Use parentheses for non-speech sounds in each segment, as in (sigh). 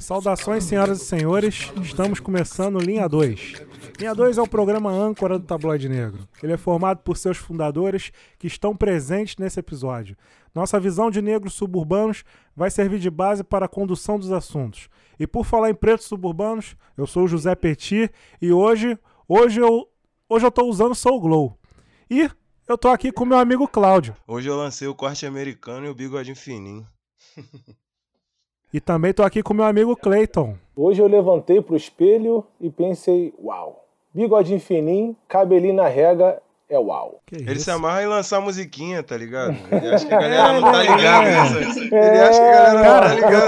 Saudações, senhoras e senhores. Estamos começando Linha 2. Linha 2 é o programa âncora do Tabloide Negro. Ele é formado por seus fundadores que estão presentes nesse episódio. Nossa visão de negros suburbanos vai servir de base para a condução dos assuntos. E por falar em pretos suburbanos, eu sou o José Petit e hoje, hoje eu, hoje eu tô usando Soul Glow. E eu tô aqui com meu amigo Cláudio. Hoje eu lancei o corte americano e o bigodinho fininho. E também tô aqui com meu amigo Clayton. Hoje eu levantei pro espelho e pensei, uau, bigodinho fininho, cabelinho na rega, é uau. Que Ele isso? se amarra em lançar musiquinha, tá ligado? (laughs) Ele acha que a galera não tá ligada. nessa- Ele acha que a galera não Cara, tá eu ligada.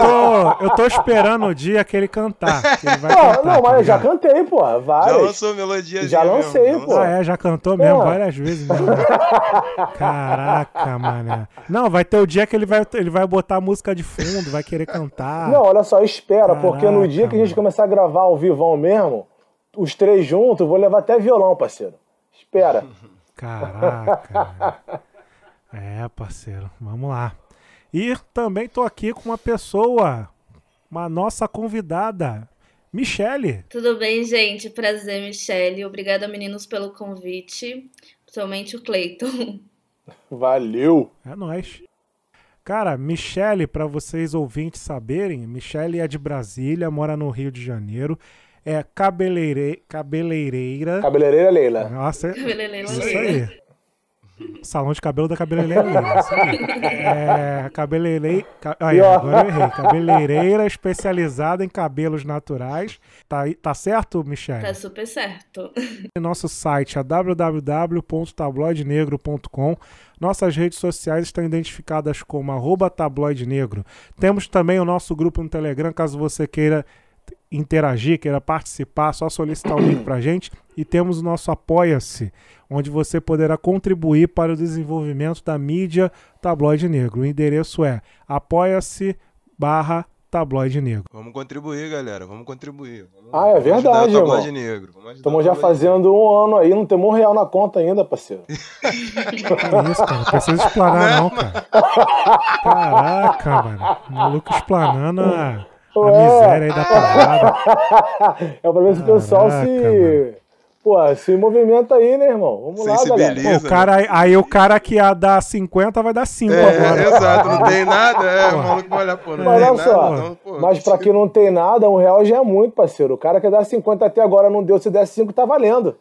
tô, eu tô esperando o dia que ele cantar. que ele vai Não, cantar, não, tá mas eu já cantei, pô, Já várias. lançou melodia Já lancei, pô. Ah, é, já cantou mesmo É. várias vezes. Mesmo. Caraca, mané. Não, vai ter o dia que ele vai, ele vai botar a música de fundo, vai querer cantar. Não, olha só, espera, porque no Caraca, dia que a gente mano. começar a gravar ao vivão mesmo, os três juntos, eu vou levar até violão, parceiro. Espera. (laughs) Caraca. É, parceiro, vamos lá. E também tô aqui com uma pessoa, uma nossa convidada, Michele. Tudo bem, gente? Prazer, Michele. Obrigada, meninos, pelo convite. Principalmente o Cleiton. Valeu. É nóis. Cara, Michele, para vocês ouvintes saberem, Michele é de Brasília, mora no Rio de Janeiro, é cabeleire... cabeleireira. Cabeleireira Leila. Nossa, é- Cabeleireira isso Leila. aí. Salão de cabelo da cabeleireira Leila, isso aí. É, cabeleireira... ca- Aí, agora eu errei. Cabeleireira especializada em cabelos naturais. Tá, tá certo, Michele? Tá super certo. Nosso site é www.tabloidenegro.com. Nossas redes sociais estão identificadas como arroba tabloide negro. Temos também o nosso grupo no Telegram, caso você queira interagir, queira participar, só solicitar o link pra (clears throat) gente. E temos o nosso Apoia-se, onde você poderá contribuir para o desenvolvimento da mídia Tabloide Negro. O endereço é apoia-se barra tabloide negro. Vamos contribuir, galera. Vamos contribuir. Vamos, Ah, é verdade, o Tabloide irmão. negro. Estamos já fazendo um ano aí, não temos um real na conta ainda, parceiro. (laughs) Que isso, cara? Não precisa explanar, não, cara. Caraca, mano. O maluco explanando a, a Ué. miséria aí da parada. (laughs) É pra ver se o pessoal se. Pô, se movimenta aí, né, irmão? Vamos lá, galera. Pô, o cara, aí o cara que ia dar 50 vai dar 5 É, agora. exato, não tem nada. É, o maluco vai olhar, pô, não Mas tem olha nada. só, então, pô, mas pra quem não tem nada, um real já é muito, parceiro. O cara que dá 50 até agora não deu, se der 5, tá valendo.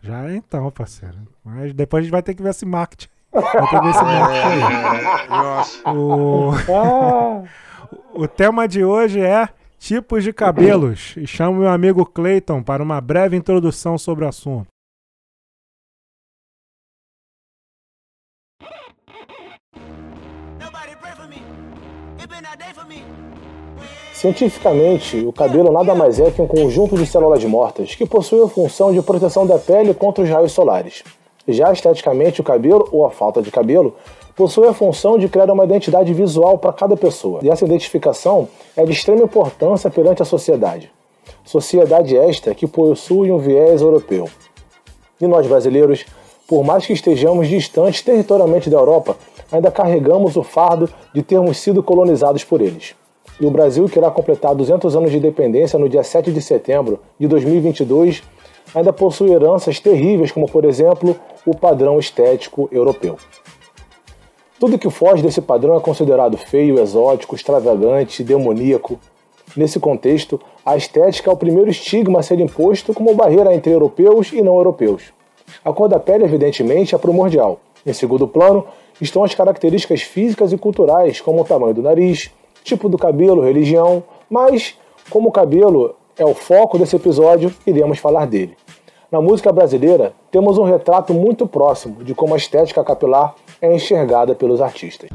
Já é então, parceiro. Mas depois a gente vai ter que ver esse marketing. Vai ter que ver esse marketing aí. É, nossa. O, Ah, (laughs) o tema de hoje é tipos de cabelos. E chamo meu amigo Clayton para uma breve introdução sobre o assunto. Cientificamente, o cabelo nada mais é que um conjunto de células mortas que possui a função de proteção da pele contra os raios solares. Já esteticamente, o cabelo, ou a falta de cabelo, possui a função de criar uma identidade visual para cada pessoa. E essa identificação é de extrema importância perante a sociedade. Sociedade esta que possui um viés europeu. E nós brasileiros, por mais que estejamos distantes territorialmente da Europa, ainda carregamos o fardo de termos sido colonizados por eles. E o Brasil, que irá completar 200 anos de independência no dia 7 de setembro de 2022, ainda possui heranças terríveis, como por exemplo o padrão estético europeu. Tudo que foge desse padrão é considerado feio, exótico, extravagante, demoníaco. Nesse contexto, a estética é o primeiro estigma a ser imposto como barreira entre europeus e não europeus. A cor da pele, evidentemente, é primordial. Em segundo plano, estão as características físicas e culturais, como o tamanho do nariz, tipo do cabelo, religião, mas, como o cabelo é o foco desse episódio, iremos falar dele. Na música brasileira, temos um retrato muito próximo de como a estética capilar é enxergada pelos artistas.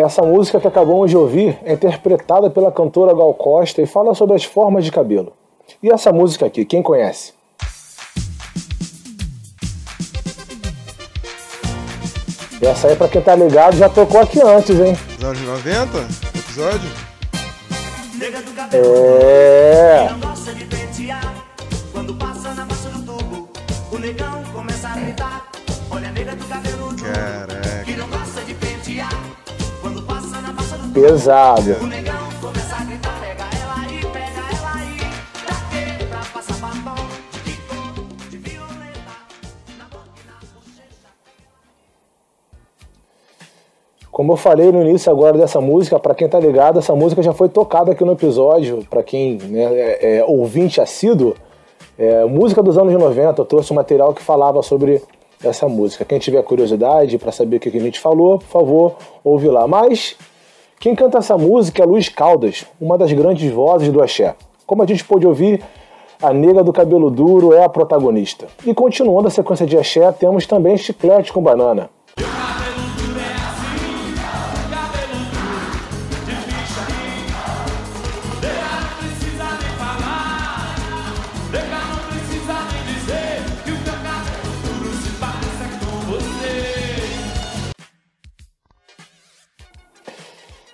Essa música que acabamos de ouvir é interpretada pela cantora Gal Costa e fala sobre as formas de cabelo. E essa música aqui, quem conhece? Essa aí, pra quem tá ligado, já tocou aqui antes, hein? Anos 90, episódio? É. Não Pesado. Como eu falei no início agora dessa música, pra quem tá ligado, essa música já foi tocada aqui no episódio, pra quem né, é, é ouvinte assíduo, é, música dos anos 90, eu trouxe um material que falava sobre essa música. Quem tiver curiosidade pra saber o que que a gente falou, por favor, ouve lá. Mas quem canta essa música é Luiz Caldas, uma das grandes vozes do axé. Como a gente pôde ouvir, a nega do cabelo duro é a protagonista. E continuando a sequência de axé, temos também Chiclete com Banana.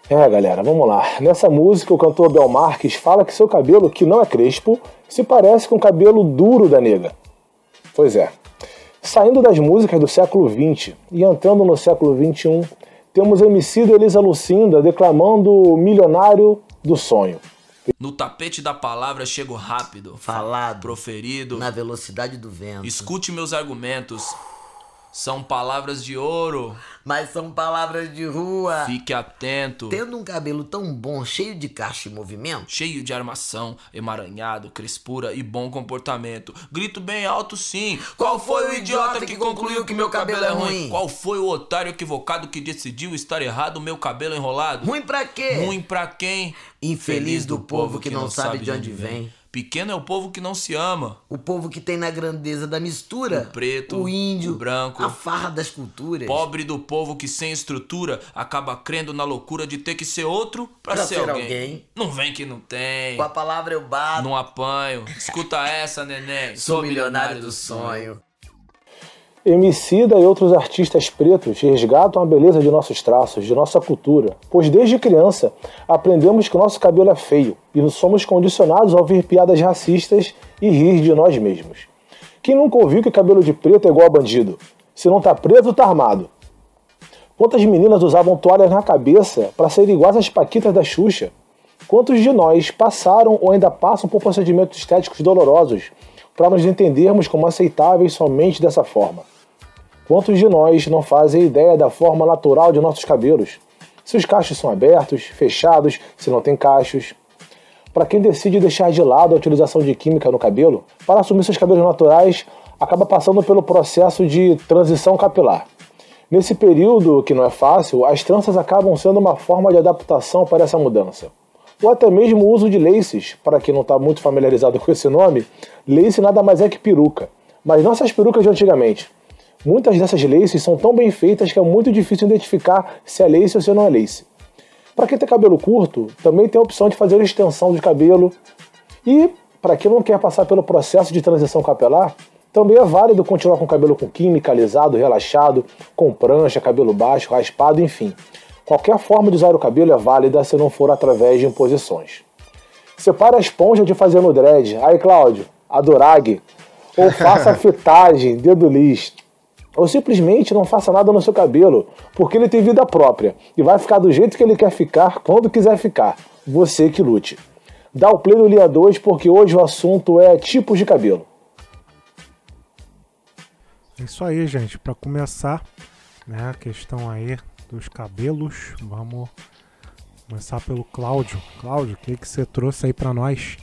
É, galera, vamos lá. Nessa música, o cantor Bel Marques fala que seu cabelo, que não é crespo, se parece com o cabelo duro da nega. Pois é. Saindo das músicas do século XX e entrando no século XXI, temos MC da Elisa Lucinda declamando o Milionário do Sonho. No tapete da palavra chego rápido, Falado. proferido. Na velocidade do vento. Escute meus argumentos. São palavras de ouro. Mas são palavras de rua. Fique atento. Tendo um cabelo tão bom, cheio de caixa e movimento, Cheio de armação, emaranhado, crespura e bom comportamento. Grito bem alto sim. Qual foi o idiota que concluiu que meu cabelo é ruim? Qual foi o otário equivocado que decidiu estar errado meu cabelo enrolado? ruim pra quê? Ruim pra quem? Infeliz do povo que não sabe de onde vem. Pequeno é o povo que não se ama. O povo que tem na grandeza da mistura. O preto, o índio, o branco, a farra das culturas. Pobre do povo que sem estrutura acaba crendo na loucura de ter que ser outro pra, Pra ser, ser alguém. alguém. Não vem que não tem. Com a palavra eu bato. Não apanho. Escuta essa, neném. Sou milionário do sonho. Emicida e outros artistas pretos resgatam a beleza de nossos traços, de nossa cultura, pois desde criança aprendemos que nosso cabelo é feio e somos condicionados a ouvir piadas racistas e rir de nós mesmos. Quem nunca ouviu que cabelo de preto é igual a bandido? Se não tá preto, tá armado. Quantas meninas usavam toalhas na cabeça para serem iguais às paquitas da Xuxa? Quantos de nós passaram ou ainda passam por procedimentos estéticos dolorosos para nos entendermos como aceitáveis somente dessa forma? Quantos de nós não fazem ideia da forma natural de nossos cabelos? Se os cachos são abertos, fechados, se não tem cachos. Para quem decide deixar de lado a utilização de química no cabelo, para assumir seus cabelos naturais, acaba passando pelo processo de transição capilar. Nesse período, que não é fácil, as tranças acabam sendo uma forma de adaptação para essa mudança. Ou até mesmo o uso de laces, para quem não está muito familiarizado (laughs) com esse nome, lace nada mais é que peruca, mas não essas perucas de antigamente. Muitas dessas laces são tão bem feitas que é muito difícil identificar se é lace ou se não é lace. Para quem tem cabelo curto, também tem a opção de fazer extensão de cabelo. E para quem não quer passar pelo processo de transição capilar, também é válido continuar com o cabelo com química, alisado, relaxado, com prancha, cabelo baixo, raspado, enfim. Qualquer forma de usar o cabelo é válida se não for através de imposições. Separe a esponja de fazer no dread. Aí, Cláudio, a. Ou faça a fitagem, dedo liso. Ou simplesmente não faça nada no seu cabelo, porque ele tem vida própria e vai ficar do jeito que ele quer ficar, quando quiser ficar. Você que lute. Dá o play no Linha 2 porque hoje o assunto é tipos de cabelo. É isso aí, gente. Para começar, né, a questão aí dos cabelos, vamos começar pelo Cláudio. Cláudio, o que, que você trouxe aí para nós?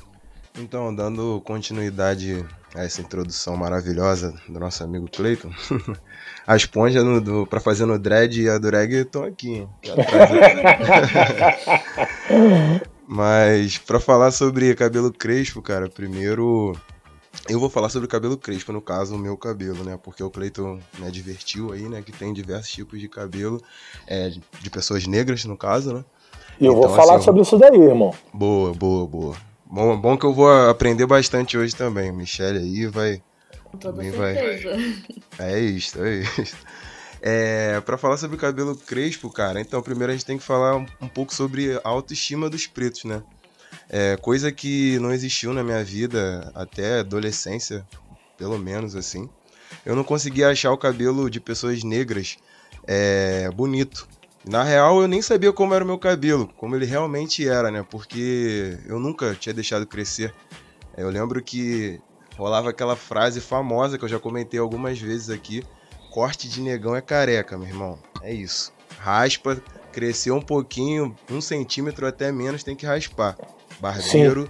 Então, dando continuidade a essa introdução maravilhosa do nosso amigo Clayton, (laughs) a esponja no, do, pra fazer no dread e a dureg estão aqui. (laughs) Mas pra falar sobre cabelo crespo, cara, primeiro Eu vou falar sobre o cabelo crespo, no caso, o meu cabelo, né? Porque o Cleiton me advertiu aí, né? Que tem diversos tipos de cabelo, é, de- pessoas negras, no caso, né? E eu vou Então, falar assim, sobre isso daí, irmão. Boa, boa, boa. Bom, bom que eu vou aprender bastante hoje também. Michelle aí vai. Com toda Também vai. É isso, é isso. É, para falar sobre o cabelo crespo, cara, então primeiro a gente tem que falar um, um pouco sobre a autoestima dos pretos, né? É, coisa que não existiu na minha vida até adolescência, pelo menos assim. Eu não conseguia achar o cabelo de pessoas negras é, bonito. Na real, eu nem sabia como era o meu cabelo, como ele realmente era, né? Porque eu nunca tinha deixado crescer. Eu lembro que rolava aquela frase famosa que eu já comentei algumas vezes aqui: corte de negão é careca, meu irmão. É isso. Raspa, cresceu um pouquinho, um centímetro até menos, tem que raspar. Barbeiro,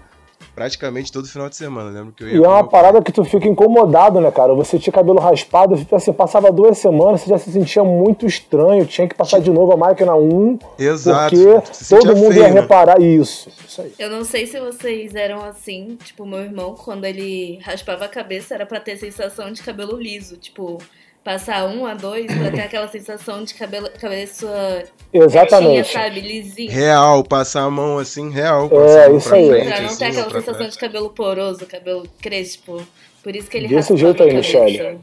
praticamente todo final de semana. Eu lembro que eu ia E é uma parada que tu fica incomodado, né, cara? Você tinha cabelo raspado, assim, passava duas semanas, você já se sentia muito estranho, tinha que passar de novo a máquina 1, Exato. porque se sentia todo mundo feio, ia né? reparar isso. Isso aí. Eu não sei se vocês eram assim, tipo, meu irmão, quando ele raspava a cabeça, era pra ter sensação de cabelo liso. Tipo, passar um a dois pra ter aquela sensação de cabelo, cabeça Exatamente. retinha, sabe? Lisinho. Real, passar a mão assim, real. É, isso aí. frente, Pra não assim, ter aquela sensação trás. de cabelo poroso, cabelo crespo. Por isso que ele Desse jeito aí. Michele.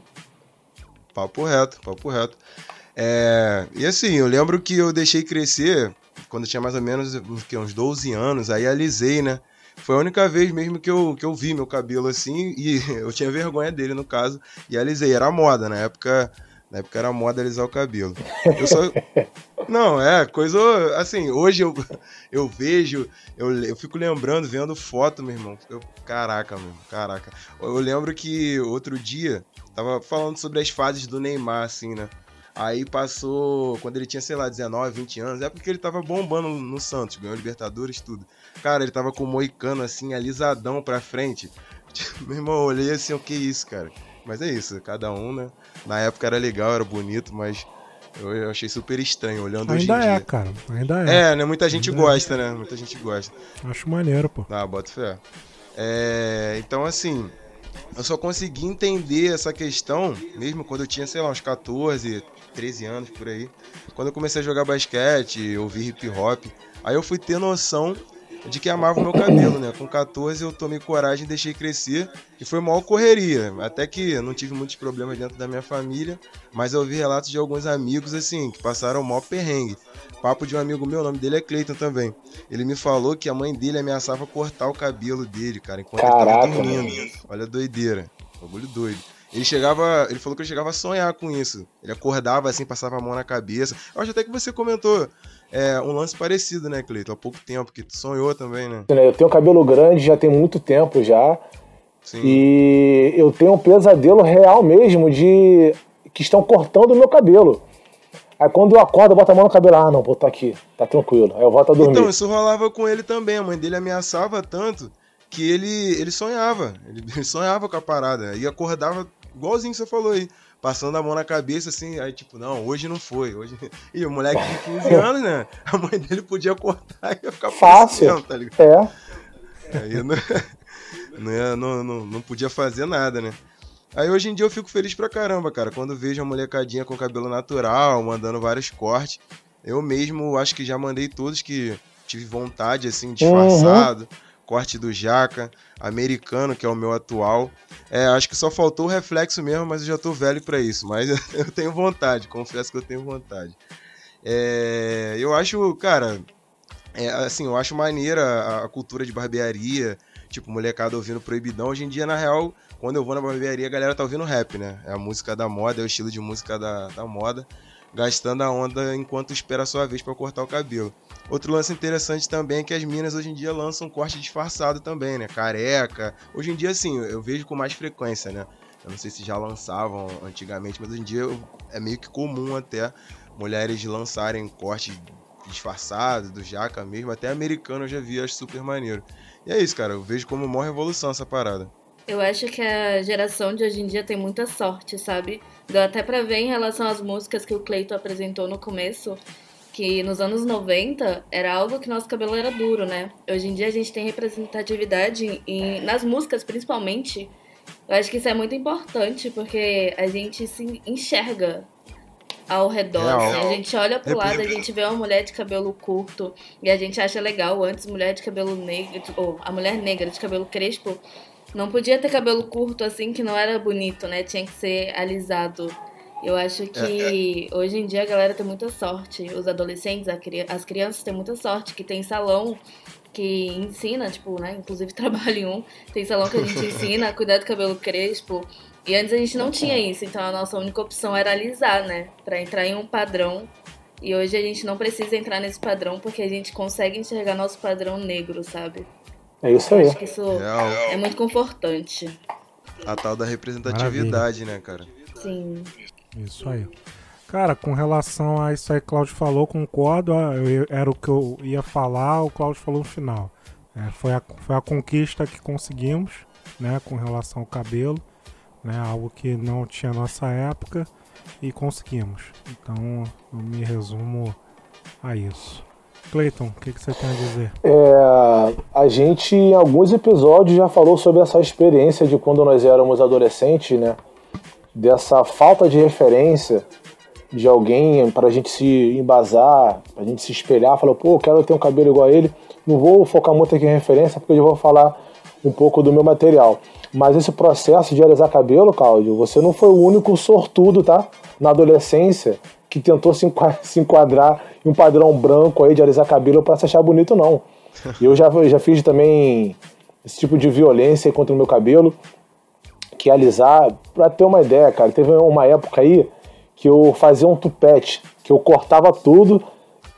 Papo reto, papo reto. É, e assim, eu lembro que eu deixei crescer quando eu tinha mais ou menos uns, que, uns 12 anos, aí alisei, né? Foi a única vez mesmo que eu, que eu vi meu cabelo assim, e (laughs) eu tinha vergonha dele, no caso, e alisei. Era moda, na época, na época era moda alisar o cabelo. Eu só... (laughs) Não, é, coisa, assim, hoje eu, eu vejo, eu, eu fico lembrando, vendo foto, meu irmão. Eu, caraca, meu, caraca. Eu lembro que outro dia, tava falando sobre as fases do Neymar, assim, né? Aí passou, quando ele tinha, sei lá, 19, 20 anos, é porque ele tava bombando no Santos, ganhou Libertadores, tudo. Cara, ele tava com o moicano, assim, alisadão pra frente. (laughs) Meu irmão, eu olhei assim, o que isso, cara? Mas é isso, cada um, né? Na época era legal, era bonito, mas eu, achei super estranho, olhando hoje em Ainda é, dia. cara. Ainda é. É, né? Muita gente Ainda é. gosta, né? Muita gente gosta. Acho maneiro, pô. Ah, bota fé. É, então, assim, eu só consegui entender essa questão, mesmo quando eu tinha, sei lá, uns 14, 13 anos por aí. Quando eu comecei a jogar basquete, ouvir hip hop, aí eu fui ter noção de que amava o meu cabelo, né? Com 14 eu tomei coragem e deixei crescer e foi maior correria. Até que não tive muitos problemas dentro da minha família, mas eu ouvi relatos de alguns amigos, assim, que passaram maior perrengue. Papo de um amigo meu, o nome dele é Cleiton também. Ele me falou que a mãe dele ameaçava cortar o cabelo dele, cara, enquanto Caraca, ele tava dormindo. Olha a doideira. Bagulho doido. Ele chegava, ele falou que eu chegava a sonhar com isso. Ele acordava assim, passava a mão na cabeça. Eu acho até que você comentou é, um lance parecido, né, Cleiton? Há pouco tempo, que tu sonhou também, né? Eu tenho cabelo grande já tem muito tempo já. Sim. E eu tenho um pesadelo real mesmo de que estão cortando o meu cabelo. Aí quando eu acordo, eu boto a mão no cabelo. Ah, não, vou tá aqui, tá tranquilo. Aí eu volto a dormir. Então, isso rolava com ele também. A mãe dele ameaçava tanto que ele, ele sonhava. Ele, (laughs) ele sonhava com a parada. E acordava igualzinho que você falou aí. Passando a mão na cabeça, assim, aí tipo, não, hoje não foi. Hoje... (laughs) E o moleque de 15 anos, né? A mãe dele podia cortar (laughs) e ia ficar Fácil. tá ligado? É. Aí não, (laughs) não, ia- não, não, podia fazer nada, né? Aí hoje em dia eu fico feliz pra caramba, cara. Quando vejo a molecadinha com cabelo natural, mandando vários cortes. Eu mesmo acho que já mandei todos que tive vontade, assim, disfarçado. Corte do Jaca, americano, que é o meu atual. É, acho que só faltou o reflexo mesmo, mas eu já tô velho pra isso. Mas (laughs) eu tenho vontade, confesso que eu tenho vontade. É, eu acho, cara, é, assim, eu acho maneira a, cultura de barbearia, tipo, molecada ouvindo proibidão. Hoje em dia, na real, quando eu vou na barbearia, a galera tá ouvindo rap, né? É a música da moda, é o estilo de música da, da moda, gastando a onda enquanto espera a sua vez pra cortar o cabelo. Outro lance interessante também é que as minas hoje em dia lançam corte disfarçado também, né? Careca. Hoje em dia, assim, eu vejo com mais frequência, né? Eu não sei se já lançavam antigamente, mas hoje em dia é meio que comum até mulheres lançarem corte disfarçado, do jaca mesmo, até americano eu já vi, acho super maneiro. E é isso, cara, eu vejo como uma revolução essa parada. Eu acho que a geração de hoje em dia tem muita sorte, sabe? Deu até pra ver em relação às músicas que o Cleito apresentou no começo, que nos anos 90 era algo que nosso cabelo era duro, né? Hoje em dia a gente tem representatividade em, nas músicas, principalmente, Eu acho que isso é muito importante porque a gente se enxerga ao redor. Real. assim. A gente olha pro lado, a gente vê uma mulher de cabelo curto e a gente acha legal. Antes, mulher de cabelo negro, ou a mulher negra de cabelo crespo, não podia ter cabelo curto assim, que não era bonito, né? Tinha que ser alisado. Eu acho que hoje em dia a galera tem muita sorte. Os adolescentes, cri- as crianças têm muita sorte, que tem salão que ensina, tipo, né? Inclusive (laughs) trabalho em um. Tem salão que a gente ensina a (laughs) cuidar do cabelo crespo. E antes a gente não tinha isso, então a nossa única opção era alisar, né? Pra entrar em um padrão. E hoje a gente não precisa entrar nesse padrão porque a gente consegue enxergar nosso padrão negro, sabe? É isso aí. Acho que isso Real. é muito confortante. A tal da representatividade, né, cara? Sim. Isso aí. Cara, com relação a isso aí que o Claudio falou, concordo. eu- era o que eu ia falar, o Claudio falou no final. É, foi, a, foi a conquista que conseguimos, né, com relação ao cabelo, né, algo que não tinha nossa época e conseguimos. Então, eu me resumo a isso. Cleiton, o que, que você tem a dizer? É, a gente, em alguns episódios, já falou sobre essa experiência de quando nós éramos adolescentes, né? Dessa falta de referência de alguém para a gente se embasar, para a gente se espelhar, falar, pô, eu quero ter um cabelo igual a ele. Não vou focar muito aqui em referência, porque eu vou falar um pouco do meu material. Mas esse processo de alisar cabelo, Cláudio, você não foi o único sortudo, tá? Na adolescência, que tentou se enqua- (laughs) se enquadrar em um padrão branco aí de alisar cabelo para se achar bonito, não. (laughs) Eu já, já fiz também esse tipo de violência contra o meu cabelo, que alisar, pra ter uma ideia, cara, teve uma época aí que eu fazia um tupete, que eu cortava tudo,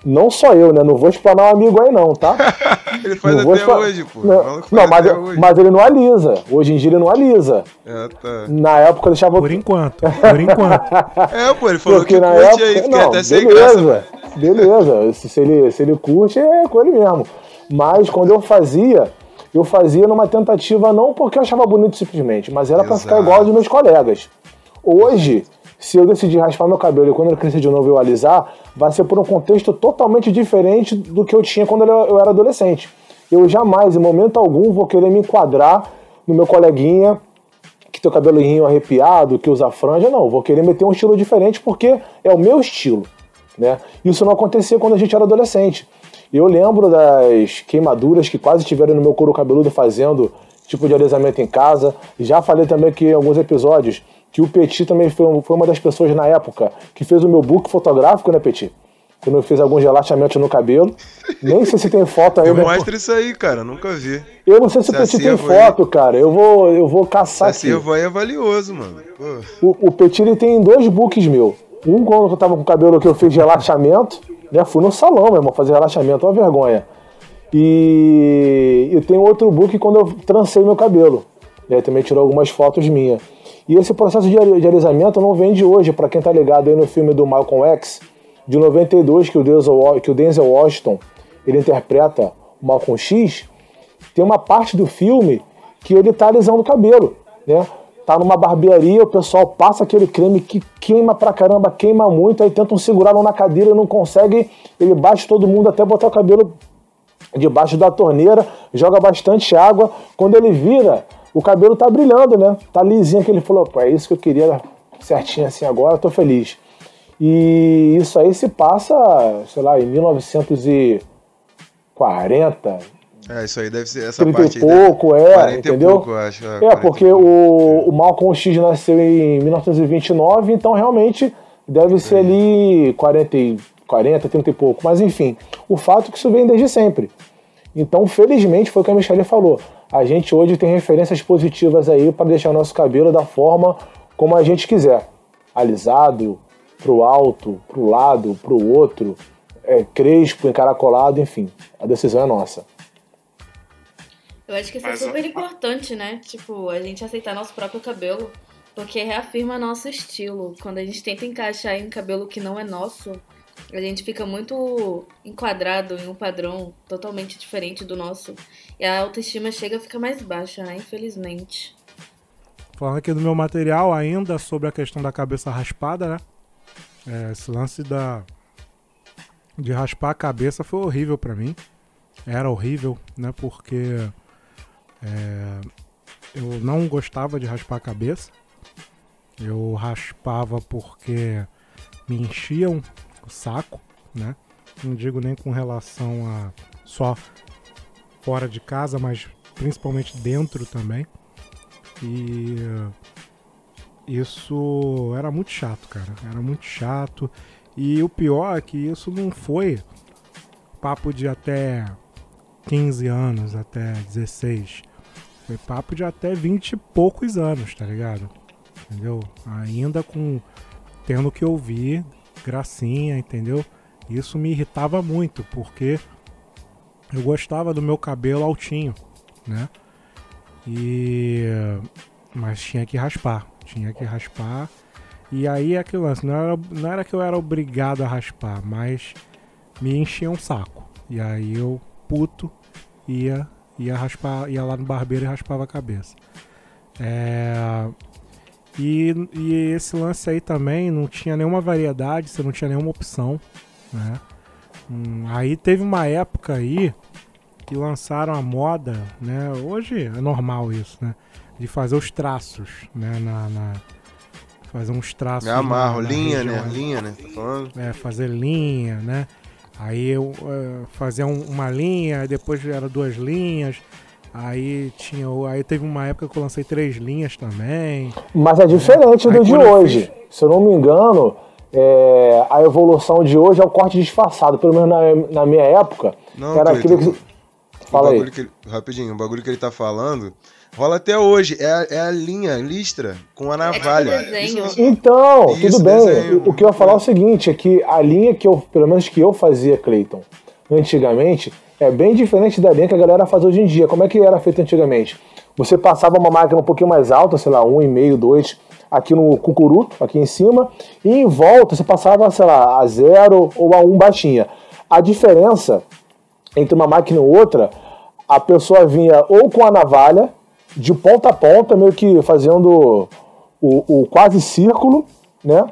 não só eu, né? Não vou explanar um amigo aí não, tá? (laughs) Ele faz Não até hoje, pô. Não, não, mas, hoje. mas ele não alisa. Hoje em dia ele não alisa. É, tá. Na época eu deixava... Por enquanto, por enquanto. (laughs) É, pô, ele falou Porque que na curte época. aí, não, até sem graça. beleza, beleza. Se, se ele, se ele curte, é com ele mesmo. Mas quando eu fazia, eu fazia numa tentativa não porque eu achava bonito simplesmente, mas era pra ficar igual aos meus colegas. Hoje, se eu decidir raspar meu cabelo e quando ele crescer de novo eu alisar, vai ser por um contexto totalmente diferente do que eu tinha quando eu eu era adolescente. Eu jamais, em momento algum, vou querer me enquadrar no meu coleguinha que tem o cabelinho arrepiado, que usa franja, não, vou querer meter um estilo diferente porque é o meu estilo, né? Isso não acontecia quando a gente era adolescente. Eu lembro das queimaduras que quase tiveram no meu couro cabeludo fazendo tipo de alisamento em casa. Já falei também que em alguns episódios que o Petit também foi, um- uma das pessoas na época que fez o meu book fotográfico, né, Petit? Quando eu fiz alguns relaxamentos no cabelo. Nem sei se tem foto aí. Me mostra isso aí, cara. Nunca vi. Eu não sei se o Esse Petit tem acervo aí- foto, cara. Eu vou, eu vou caçar Esse aqui. acervo aí é valioso, mano. Pô. O, o Petit ele tem dois books meu. Um quando eu tava com o cabelo que eu fiz relaxamento, né? Fui no salão, meu irmão, fazer relaxamento, uma vergonha. E, e tem outro book quando eu trancei meu cabelo. Aí também tirou algumas fotos minhas. E esse processo de, de alisamento não vem de hoje, pra quem tá ligado aí no filme do Malcolm X, de 92, que o Denzel, que o Denzel Washington ele interpreta o Malcolm X, tem uma parte do filme que ele tá alisando o cabelo, né? Tá numa barbearia, o pessoal passa aquele creme que queima pra caramba, queima muito, aí tentam segurá-lo na cadeira e não conseguem, ele bate todo mundo até botar o cabelo debaixo da torneira, joga bastante água, quando ele vira, o cabelo tá brilhando, né? Tá lisinho que ele falou, pô, é isso que eu queria certinho assim agora, tô feliz. E isso aí se passa, sei lá, em 1940, É, isso aí deve ser essa 30 parte e aí. deve- pouco, é, 40 entendeu? E pouco, acho. É, 40 e porque pouco. o, o Malcolm X nasceu em 1929, então realmente deve ser ali 40, e- 40, 30 e pouco. Mas enfim, o fato é que isso vem desde sempre. Então, felizmente, foi o que a Michelle falou. A gente hoje tem referências positivas aí para deixar nosso cabelo da forma como a gente quiser. Alisado, pro alto, pro lado, pro outro, é, crespo, encaracolado, enfim. A decisão é nossa. Eu acho que isso é super importante, né? Tipo, a gente aceitar nosso próprio cabelo. Porque reafirma nosso estilo. Quando a gente tenta encaixar em um cabelo que não é nosso, a gente fica muito enquadrado em um padrão totalmente diferente do nosso. E a autoestima chega a ficar mais baixa, né? Infelizmente. Falando aqui do meu material ainda sobre a questão da cabeça raspada, né? É, esse lance da de raspar a cabeça foi horrível pra mim. Era horrível, né? Porque é, eu não gostava de raspar a cabeça. Eu raspava porque me enchiam o saco, né? Não digo nem com relação a só fora de casa, mas principalmente dentro também. E eh, isso era muito chato, cara. Era muito chato. E o pior é que isso não foi papo de até 15 anos, até 16. Foi papo de até 20 e poucos anos, tá ligado? Entendeu? Ainda com tendo que ouvir gracinha, entendeu? Isso me irritava muito, porque eu gostava do meu cabelo altinho, né? E mas tinha que raspar, tinha que raspar. E aí é aquele lance, não era, não era que eu era obrigado a raspar, mas me enchia um saco. E aí eu, puto, ia, ia raspar, ia lá no barbeiro e raspava a cabeça. É, e, e esse lance aí também não tinha nenhuma variedade, você não tinha nenhuma opção, né? Hum, aí teve uma época aí que lançaram a moda, né? Hoje é normal isso, né? De fazer os traços, né? Na, na- fazer uns traços. Me amarro, na- na linha, região né? Linha, né? Tá? É, fazer linha, né? Aí eu eh, fazia um- uma linha, aí depois era duas linhas. Aí tinha, aí teve uma época que eu lancei três linhas também. Mas é diferente Aí do de quando eu hoje. Se eu não me engano, é, a evolução de hoje é o corte disfarçado. Pelo menos na, na minha época, Não, que era Cleiton, aquilo que. o Fala aí. que ele- rapidinho, o bagulho que ele tá falando rola até hoje. É a, é a linha, listra, com a navalha. tipo desenho. Isso- Então, Isso, tudo bem. desenho. O que eu ia falar é o seguinte: é que a linha que eu, pelo menos que eu fazia, Cleiton, antigamente, é bem diferente da linha que a galera faz hoje em dia. Como é que era feito antigamente? Você passava uma máquina um pouquinho mais alta, sei lá, um e meio, dois, aqui no cucuruto, aqui em cima, e em volta você passava, sei lá, a zero ou a um baixinha. A diferença entre uma máquina e outra, a pessoa vinha ou com a navalha, de ponta a ponta, meio que fazendo o, o quase círculo, né?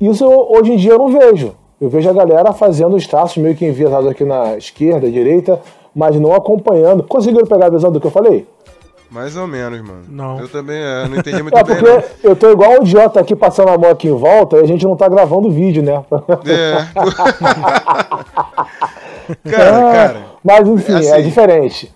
Isso eu- hoje em dia eu não vejo. Eu vejo a galera fazendo os traços meio que enviesados aqui na esquerda, direita, mas não acompanhando. Conseguiram pegar a visão do que eu falei? Mais ou menos, mano. Não. Eu também é, não entendi (laughs) muito É bem, porque não. eu tô igual um idiota aqui passando a mão aqui em volta e a gente não tá gravando vídeo, né? É. (laughs) (laughs) cara, cara, Mas enfim, é, assim, diferente.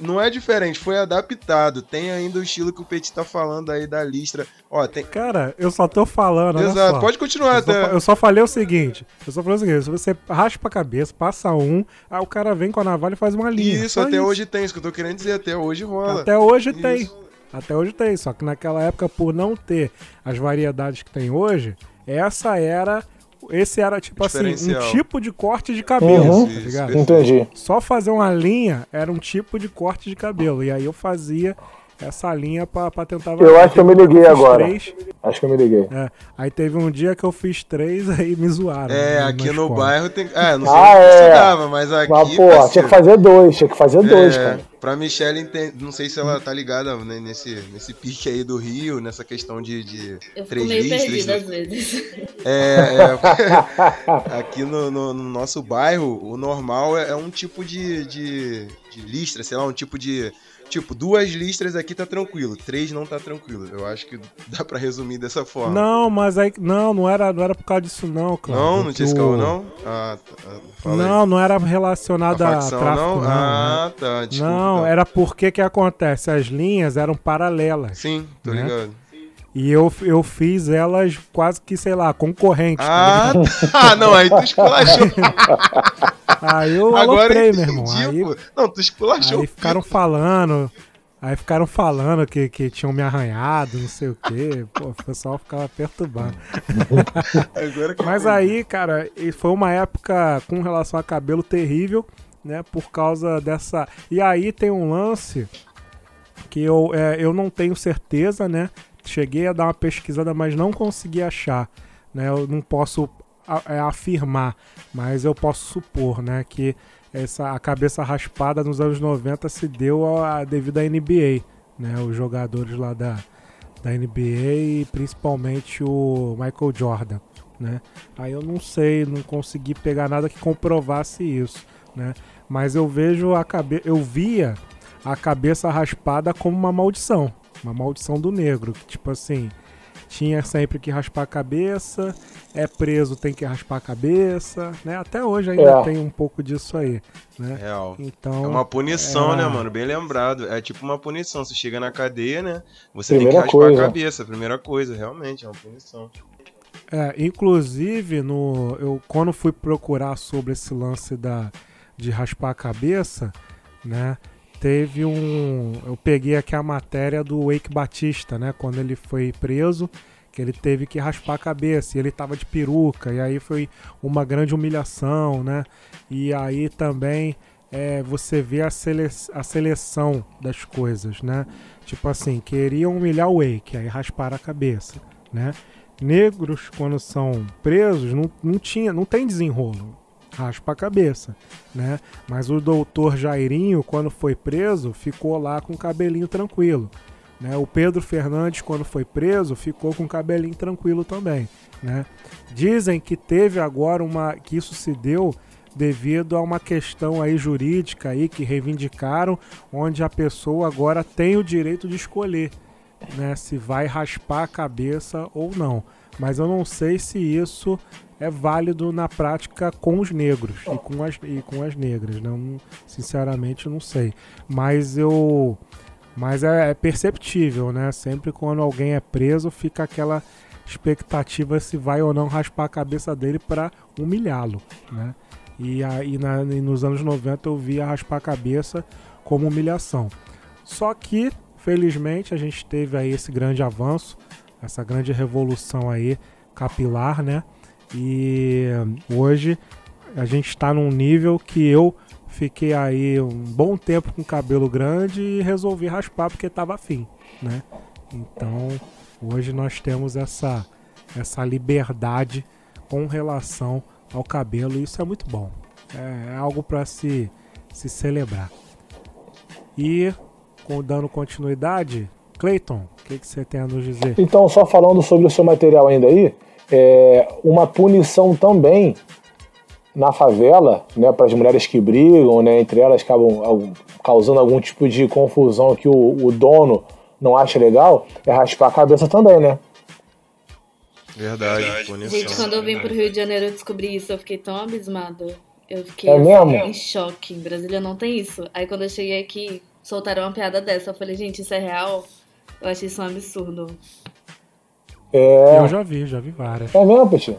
Não é diferente, foi adaptado. Tem ainda o estilo que o Petit tá falando aí da listra. Ó, tem. Cara, eu só tô falando. Exato, pode continuar Eu só, eu só falei o seguinte: eu só falei o seguinte, se você raspa a cabeça, passa um, aí o cara vem com a navalha e faz uma linha. Isso, até hoje tem, isso que eu tô querendo dizer, até hoje rola. Até hoje Isso. tem. Até hoje tem. Só que naquela época, por não ter as variedades que tem hoje, essa era. Esse era, tipo assim, um tipo de corte de cabelo, Uhum. tá. Entendi. Só fazer uma linha era um tipo de corte de cabelo. E aí eu fazia essa linha pra, pra tentar Eu acho que eu me liguei fiz agora. três. Acho que eu me liguei. É, aí teve um dia que eu fiz três, aí me zoaram. É, na aqui no escola. bairro tem. É, não sei Ah, o que é. você dava, mas aqui. Mas, pô, parceiro, tinha que fazer dois, tinha que fazer dois, é, cara. Pra Michelle, não sei se ela tá ligada né, nesse, nesse pique aí do Rio, nessa questão de, de Eu fico três meio perdida né? às vezes. (laughs) É, é. (laughs) aqui no, no- no nosso bairro, o normal é, é um tipo de, de, de listra, sei lá, um tipo de. Tipo, duas listras aqui tá tranquilo, três não tá tranquilo. Eu acho que dá pra resumir dessa forma. Não, mas aí. Não, não era, não era por causa disso, não, claro. Não, não tinha esse caô, não? Ah, tá. aí. Não, não era relacionado A a, facção, tráfico, não? não. Ah, né? tá. Desculpa, não, tá. era porque que acontece? As linhas eram paralelas. Sim, tô né? ligado. E eu, eu fiz elas quase que, sei lá, concorrentes. tá Ah, tá. (laughs) não, aí tu esculachou. Aí eu Agora aloprei, meu irmão. Aí. Não, tu esculachou. aí ficaram falando. Aí ficaram falando que, que tinham me arranhado, não sei o quê. Pô, o pessoal ficava perturbando. (laughs) Mas aí, cara, foi uma época com relação a cabelo terrível, né? Por causa dessa. E aí tem um lance que eu, é, eu não tenho certeza, né? Cheguei a dar uma pesquisada, mas não consegui achar. Né? Eu não posso é, afirmar, mas eu posso supor, né? Que essa, a cabeça raspada nos anos 90 se deu a, a- devido à NBA, né? Os jogadores lá da, da NBA e principalmente o Michael Jordan, né? Aí eu não sei, não consegui pegar nada que comprovasse isso, né? Mas eu vejo a cabeça, eu via a cabeça raspada como uma maldição. Uma maldição do negro. Que, tipo assim, tinha sempre que raspar a cabeça, é preso, tem que raspar a cabeça, né? Até hoje ainda É. tem um pouco disso aí, né? Real. Então, É uma punição, é- né, mano? Bem lembrado. É tipo uma punição. Você chega na cadeia, né? Você Primeira tem que raspar coisa. a cabeça. Primeira coisa, realmente, é uma punição. É, inclusive, no, eu, quando fui procurar sobre esse lance da, de raspar a cabeça, né? Teve um. Eu peguei aqui a matéria do Wake Batista, né? Quando ele foi preso, que ele teve que raspar a cabeça, e ele tava de peruca, e aí foi uma grande humilhação, né? E aí também é, você vê a, sele, a seleção das coisas, né? Tipo assim, queriam humilhar o Wake, aí rasparam a cabeça, né? negros, quando são presos, não, não, tinha, não tem desenrolo. Raspa a cabeça, né? Mas o doutor Jairinho, quando foi preso, ficou lá com o cabelinho tranquilo. Né? O Pedro Fernandes, quando foi preso, ficou com o cabelinho tranquilo também. Né? Dizem que teve agora uma. que isso se deu devido a uma questão aí jurídica aí que reivindicaram, onde a pessoa agora tem o direito de escolher né, se vai raspar a cabeça ou não. Mas eu não sei se isso é válido na prática com os negros e com as, e com as negras. Né? Não- sinceramente, eu não sei. Mas eu. Mas é, é perceptível, né? Sempre quando alguém é preso, fica aquela expectativa se vai ou não raspar a cabeça dele para humilhá-lo, né? E aí na- e nos anos 90 eu via raspar a cabeça como humilhação. Só que, felizmente, a gente teve aí esse grande avanço, essa grande revolução aí capilar, né? E hoje a gente está num nível que eu fiquei aí um bom tempo com cabelo grande e resolvi raspar porque estava afim, né? Então, hoje nós temos essa essa liberdade com relação ao cabelo e isso é muito bom. É, é algo para se se celebrar. E com- dando continuidade, Clayton, o que, que você tem a nos dizer? Então, só falando sobre o seu material ainda aí, é uma punição também na favela, né, para as mulheres que brigam, né, entre elas acabam algum- causando algum tipo de confusão que o, o dono não acha legal, é raspar a cabeça também, né? Verdade, punição. Gente, quando eu vim pro Rio de Janeiro eu descobri isso, eu fiquei tão abismada. Eu fiquei É assim, mesmo? em choque. Em Brasília não tem isso. Aí quando eu cheguei aqui, soltaram uma piada dessa. Eu falei, gente, isso é real? Eu achei isso um absurdo. É, Eu já vi, já vi várias. é mesmo, Petit?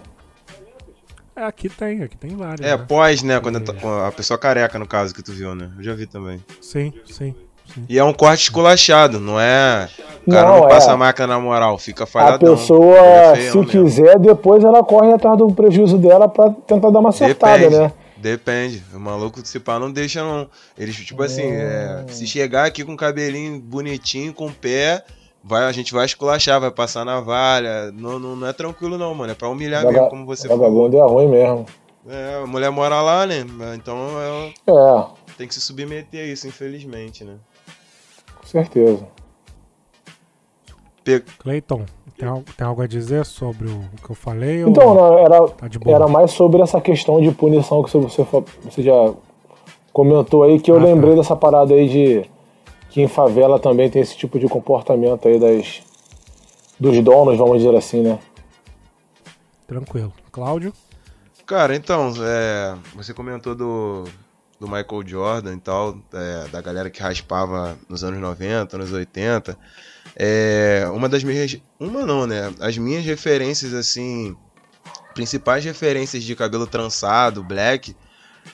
É, aqui tem, aqui tem várias. É, né? pós, né? Quando com a pessoa careca, no caso, que tu viu, né? Eu já vi também. Sim, sim, sim. E é um corte esculachado, não é. O cara Não, não, é. passa a máquina na moral, fica A falhadão. pessoa, É se mesmo. quiser, depois ela corre atrás do prejuízo dela pra tentar dar uma acertada, Depende, né? depende. O maluco, se pá, não deixa, não. Eles, tipo assim, é, se chegar aqui com o cabelinho bonitinho, com o pé, vai, a gente vai esculachar, vai passar navalha. Não, não, não é tranquilo, não, mano. É pra humilhar Vaga- mesmo, como você falou. Vagabundo é ruim mesmo. É, a mulher mora lá, né? Então ela É, tem que se submeter a isso, infelizmente, né? com certeza. Pe- Clayton, tem, tem algo a dizer sobre o, que eu falei? ou- Então, não, era, Tá era mais sobre essa questão de punição que você, você já comentou aí, que eu Ah, tá. lembrei dessa parada aí de que em favela também tem esse tipo de comportamento aí das, dos donos, vamos dizer assim, né? Tranquilo. Cláudio? Cara, então, é, você comentou do, do Michael Jordan e tal, é, da galera que raspava nos anos 90, anos 80. É, uma das minhas. Uma não, né? As minhas referências, assim. Principais referências de cabelo trançado, black,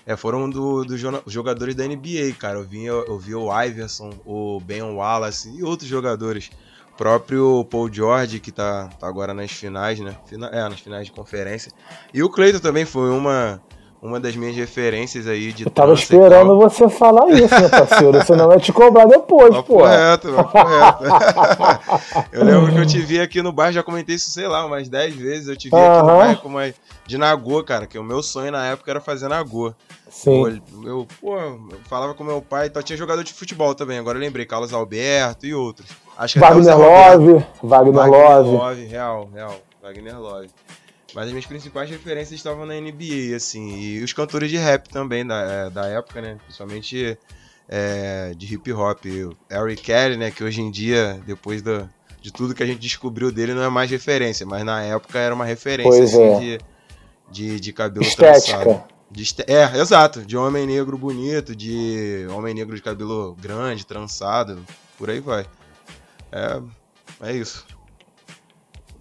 é, foram dos do jona- jogadores da NBA, cara. Eu vi, eu, vi o Iverson, o Ben Wallace e outros jogadores. O próprio Paul George, que tá, tá agora nas finais, né? Fina- é, nas finais de conferência. E o Cleiton também foi uma, uma das minhas referências aí de Eu tava esperando você falar isso, meu (laughs) parceiro, senão vai te cobrar depois, pô. reto, papo reto. (laughs) eu lembro que eu te vi aqui no bar, já comentei isso, sei lá, umas 10 vezes. Eu te vi aqui no bar com uma, de Nagô, cara, que o meu sonho na época era fazer Nagô. Sim. Eu, eu, pô, eu falava com meu pai, então tinha jogador de futebol também. Agora eu lembrei, Carlos Alberto e outros. Acho que Wagner. Love, Wagner Wagner Love. Love, real, real. Wagner Love. Mas as minhas principais referências estavam na NBA, assim. E os cantores de rap também da, é, da época, né? Principalmente é, de hip hop. O Eric Kelly, né, que hoje em dia, depois do, de tudo que a gente descobriu dele, não é mais referência, mas na época era uma referência Pois assim, é. de, de, de cabelo Estética. trançado. De este- É, exato. De homem negro bonito, de homem negro de cabelo grande, trançado, por aí vai. É, é isso.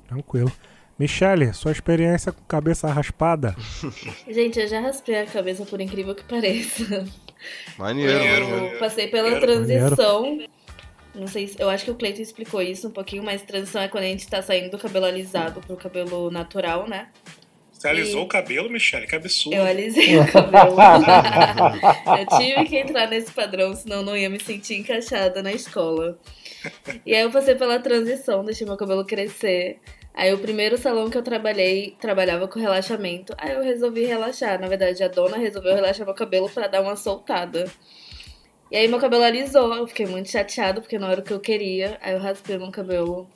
Tranquilo. Michele, sua experiência com cabeça raspada. (laughs) Gente, eu já raspei a cabeça, por incrível que pareça. Maneiro, maneiro. Eu passei pela transição. Não sei se. Eu acho que o Cleiton explicou isso um pouquinho, mas transição é quando a gente tá saindo do cabelo alisado pro cabelo natural, né? Você alisou E- o cabelo, Michele? Que absurdo. Eu alisei o cabelo. (laughs) eu tive que entrar nesse padrão, senão não ia me sentir encaixada na escola. E aí eu passei pela transição, deixei meu cabelo crescer. Aí o primeiro salão que eu trabalhei, trabalhava com relaxamento. Aí eu resolvi relaxar. Na verdade, a dona resolveu relaxar meu cabelo pra dar uma soltada. E aí meu cabelo alisou. Eu fiquei muito chateada porque não era o que eu queria. Aí eu raspei meu cabelo.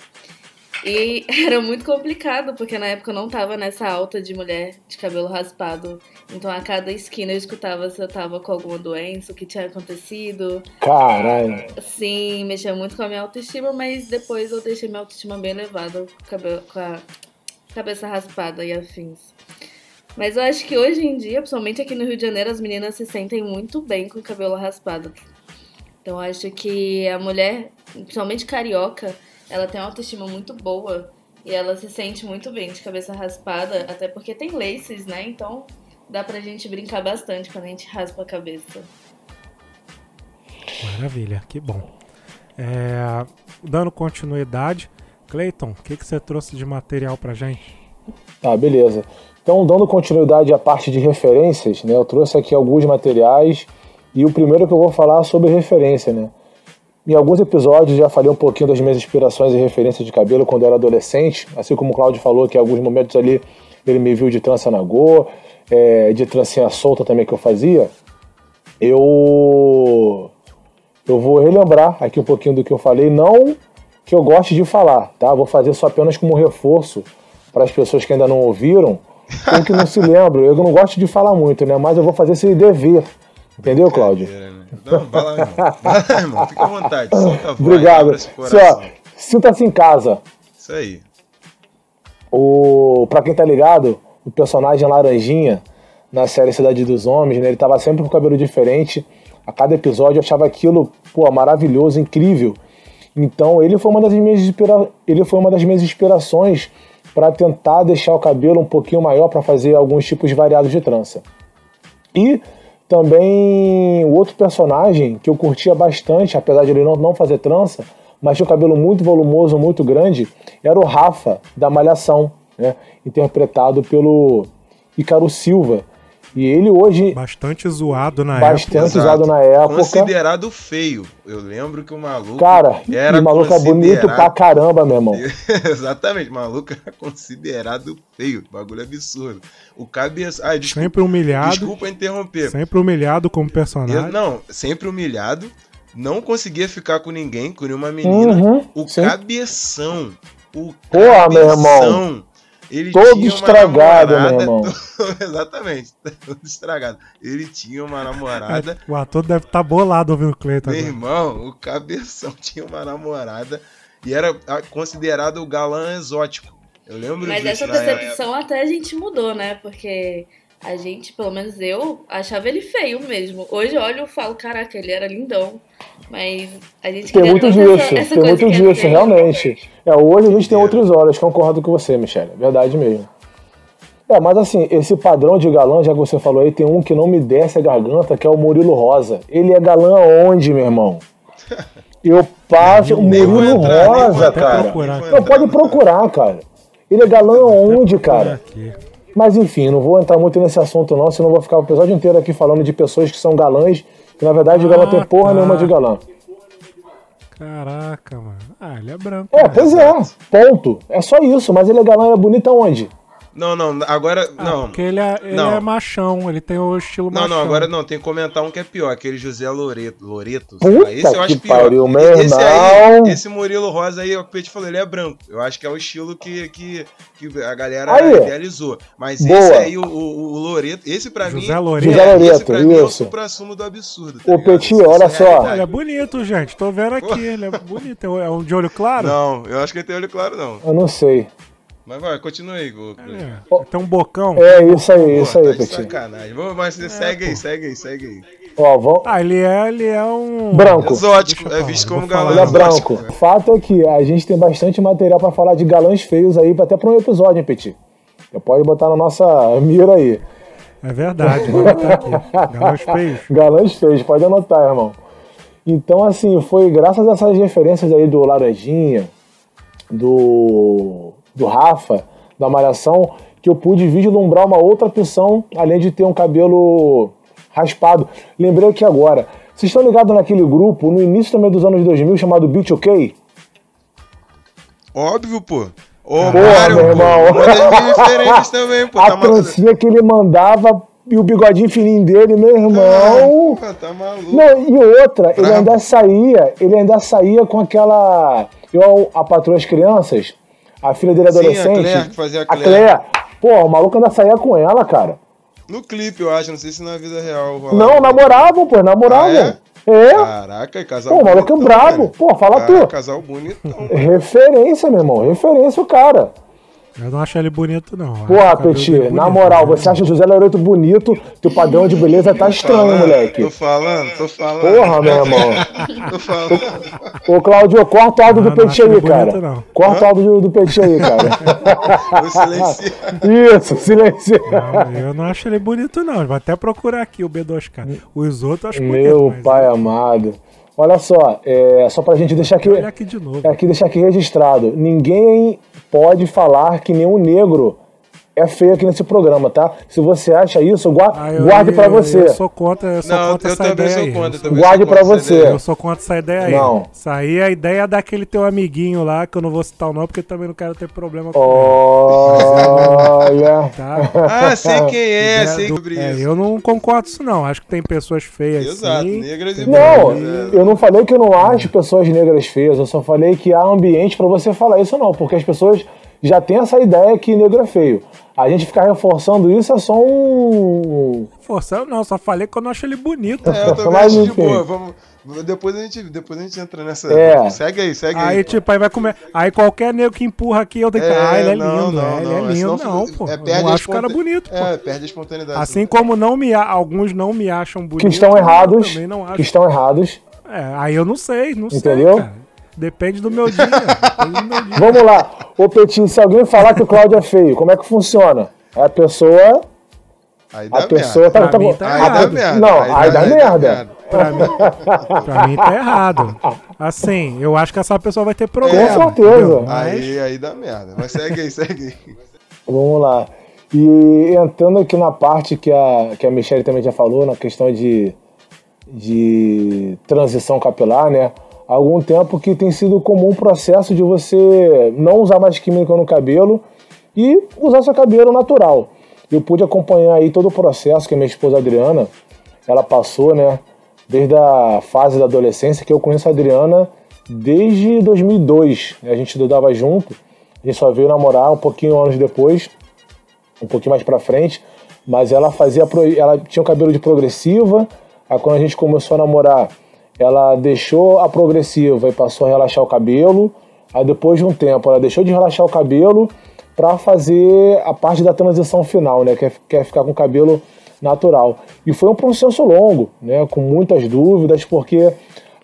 E (laughs) era muito complicado, porque na época eu não tava nessa alta de mulher de cabelo raspado. Então a cada esquina eu escutava se eu tava com alguma doença, o que tinha acontecido. Caralho. Sim, mexia muito com a minha autoestima, mas depois eu deixei minha autoestima bem elevada com, cabelo, com a cabeça raspada e afins. Mas eu acho que hoje em dia, principalmente aqui no Rio de Janeiro, as meninas se sentem muito bem com o cabelo raspado. Então eu acho que a mulher, principalmente carioca, ela tem uma autoestima muito boa e ela se sente muito bem de cabeça raspada, até porque tem laces, né? Então dá pra gente brincar bastante quando a gente raspa a cabeça. Maravilha, que bom. É, dando continuidade, Cleiton, o que, que você trouxe de material pra gente? Tá, beleza. Então, dando continuidade à parte de referências, né, eu trouxe aqui alguns materiais e o primeiro que eu vou falar é sobre referência, né? Em alguns episódios já falei um pouquinho das minhas inspirações e referências de cabelo quando eu era adolescente, assim como o Claudio falou que em alguns momentos ali ele me viu de trança na go, é, de trancinha solta também que eu fazia. Eu eu vou relembrar aqui um pouquinho do que eu falei, não que eu goste de falar, tá? Vou fazer só apenas como reforço para as pessoas que ainda não ouviram ou que não se lembram. Eu não gosto de falar muito, né? Mas eu vou fazer esse dever. Entendeu, Cláudio? Não, vai lá, irmão. (laughs) Vai lá, irmão. Fica à vontade. Solta a voz, Obrigado. Sinta-se em casa. Isso aí. O, pra quem tá ligado, o personagem Laranjinha, na série Cidade dos Homens, né, ele tava sempre com cabelo diferente. A cada episódio eu achava aquilo, pô, maravilhoso, incrível. Então ele foi uma das minhas, inspira... ele foi uma das minhas inspirações para tentar deixar o cabelo um pouquinho maior para fazer alguns tipos variados de trança. E também o outro personagem que eu curtia bastante, apesar de ele não, não fazer trança, mas tinha o cabelo muito volumoso, muito grande, era o Rafa, da Malhação, né? interpretado pelo Ícaro Silva. E ele hoje, Bastante zoado na época. bastante usado na época. Considerado feio. Eu lembro que o maluco. Cara, era o maluco é bonito pra considerado- caramba, meu irmão. (laughs) Exatamente, o maluco era considerado feio. Bagulho absurdo. O cabeça. Ai, desculpa, Sempre humilhado. desculpa interromper. Sempre humilhado como Eu- personagem. não, sempre humilhado. Não conseguia ficar com ninguém, com nenhuma menina. Uhum, o sim. cabeção. O Porra, meu cabeção. irmão. Ele Todo tinha uma estragado, meu namorada- irmão. (laughs) Exatamente, (laughs) todo estragado. Ele tinha uma namorada. O ator deve estar bolado ouvindo o Cleiton Meu agora. irmão, o cabeção (laughs) tinha uma namorada e era ah, considerado o galã exótico. Eu lembro Mas disso essa percepção até a gente mudou, né? Porque a gente, pelo menos eu, achava ele feio mesmo. Hoje eu olho e falo, caraca, ele era lindão. Mas a gente Tem muito disso, essa, essa tem muito é disso, realmente. É, hoje a gente tem outros olhos, concordo com você, Michele. Verdade mesmo. É, mas assim, esse padrão de galã, já que você falou aí, tem um que não me desce a garganta, que é o Murilo Rosa. Ele é galã onde, meu irmão? (laughs) Eu passo o Murilo Rosa, entrar, cara. procurar. Não, entrar. pode procurar, cara. Ele é galã onde, cara? Aqui. Mas enfim, não vou entrar muito nesse assunto não, senão vou ficar o episódio inteiro aqui falando de pessoas que são galãs, que na verdade o galã Ah, tem porra tá. nenhuma de galã. Caraca, mano. Ah, ele é branco. É, né? pois é, ponto. É só isso, mas ele é galã, ele é bonito aonde? Não, não, agora. Ah, não. Porque ele, é, ele Não. é machão, ele tem o estilo Não, machão. não, agora não, tem que comentar um que é pior, aquele José Loreto. Loreto Puta esse eu acho que pior. pariu, meu esse aí, esse Murilo Rosa aí, é o Pete falou, ele é branco. Eu acho que é o estilo que, que, que a galera Aí. idealizou. Mas Boa. esse aí, o, o, o Loreto, esse pra José mim. Loreto. José é, Loreto, esse pra mim é o supra-sumo do absurdo. Ô, ligado? Petit, Essa olha é só. realidade. Ele é bonito, gente. Tô vendo aqui, ele é bonito. É um de olho (laughs) claro? Não, eu acho que ele tem olho claro, não. Eu não sei. Mas vai, continua aí, Gu. É, tem um bocão. É isso aí, Pô, isso tá aí, de Petit. sacanagem. Vamos, mas você segue aí, segue aí, segue aí. Ó, vamos... Ah, ele é, ele é um. Branco. Exótico, é visto como galã Ele é branco. O fato é que a gente tem bastante material pra falar de galãs feios aí, até pra um episódio, hein, Petit? Você pode botar na nossa mira aí. É verdade, vou botar aqui. Galãs feios. (laughs) Galãs feios, pode anotar, irmão. Então, assim, foi graças a essas referências aí do Laranjinha, do, do Rafa, da Malhação, que eu pude vislumbrar uma outra opção, além de ter um cabelo raspado. Lembrei aqui agora. Vocês estão ligados naquele grupo, no início também dos anos 2000, chamado Beat OK? Óbvio, pô. Ô, Mário, meu pô. irmão. Referências também, pô. (laughs) a Tá trancinha que ele mandava e o bigodinho fininho dele, meu irmão. Pô, tá maluco. Não, e outra, ele ainda saía, ele ainda saía com aquela. Eu a patroa as crianças, a filha dele Sim, a adolescente. Claire, que fazia a a Claire. Claire. Pô, o maluco ainda saía com ela, cara. No clipe, eu acho. Não sei se na vida real. Não, namoravam, pô, namoravam. Ah, é? Caraca, e casal Pô, o maluco é brabo. velho. Pô, fala Ah, tu. Casal bonitão. (laughs) Referência, meu irmão. Referência o cara. Eu não acho ele bonito, não. O Porra, dele na moral, né? você acha o José Loreto bonito, teu padrão de beleza tá estranho, Falando, moleque. Tô falando, tô falando. Porra, meu irmão. Tô falando. Ô, Claudio, corta o áudio do acho aí, cara. bonito, não. Corta o áudio do, Petit aí, cara. Isso, silêncio. Não, eu não acho ele bonito, não. Vou até procurar aqui o B2K. Os outros eu acho bonito. Meu mas pai amado. Olha só, é, só pra gente deixar aqui, aqui de novo. aqui deixar aqui registrado. Ninguém pode falar que nenhum negro é feio aqui nesse programa, tá? Se você acha isso, gua- Ah, eu- guarde pra eu- você. Eu sou contra, eu sou Não, contra eu essa também ideia sou aí. contra. Eu eu também Guarde sou pra contra essa você. ideia. Eu sou contra essa ideia aí. Não. Isso aí é a ideia daquele teu amiguinho lá, que eu não vou citar o nome, porque eu também não quero ter problema com Olha. ele, tá? Ah, sei quem é, Ideia sei do- sobre é, isso. eu não concordo com isso, não. Acho que tem pessoas feias Exato, sim. negras e Não, brancas, é. eu não falei que eu não acho pessoas negras feias, eu só falei que há ambiente pra você falar isso não, porque as pessoas já têm essa ideia que negro é feio. A gente ficar reforçando isso é só um. Força, não, só falei que eu não acho ele bonito. É, eu também acho de boa. Vamos, depois, a gente, depois a gente entra nessa. É. Segue aí, segue Aí, aí. tipo, aí vai comer. Aí qualquer nego que empurra aqui, eu tenho que. É, ah, ele é não, lindo, não, é, ele não, é é, lindo. Não, pô. é, eu perde não a acho o cara bonito, pô. É, perde a espontaneidade. Assim como não me, alguns não me acham bonito. que estão eu errados. também não acho. Que estão errados. É, aí eu não sei, não Entendeu? sei, cara. Depende do meu dia. do meu dia. Vamos lá. Ô Petit, se alguém falar que o Cláudio é feio, como é que funciona? A pessoa. Aí dá A pessoa merda. tá. Pra tá mim tá Aí dá merda. Não, aí, dá, merda. Pra mim, pra mim tá errado. Assim, eu acho que essa pessoa vai ter Com problema. certeza. entendeu? Mas- Aí, aí dá merda. Mas segue aí, segue aí. Vamos lá. E entrando aqui na parte que a, que a Michelle também já falou, na questão de, de transição capilar, né? Algum tempo que tem sido comum o processo de você não usar mais química no cabelo e usar seu cabelo natural. Eu pude acompanhar aí todo o processo que a minha esposa Adriana, ela passou, né? Desde a fase da adolescência, que eu conheço a Adriana desde 2002. né? A gente estudava junto, a gente só veio namorar um pouquinho anos depois, um pouquinho mais pra frente, mas ela fazia ela tinha um cabelo de progressiva, aí quando a gente começou a namorar, ela deixou a progressiva e passou a relaxar o cabelo, aí depois de um tempo ela deixou de relaxar o cabelo para fazer a parte da transição final, né, que é, que é ficar com o cabelo natural. E foi um processo longo, né, com muitas dúvidas, porque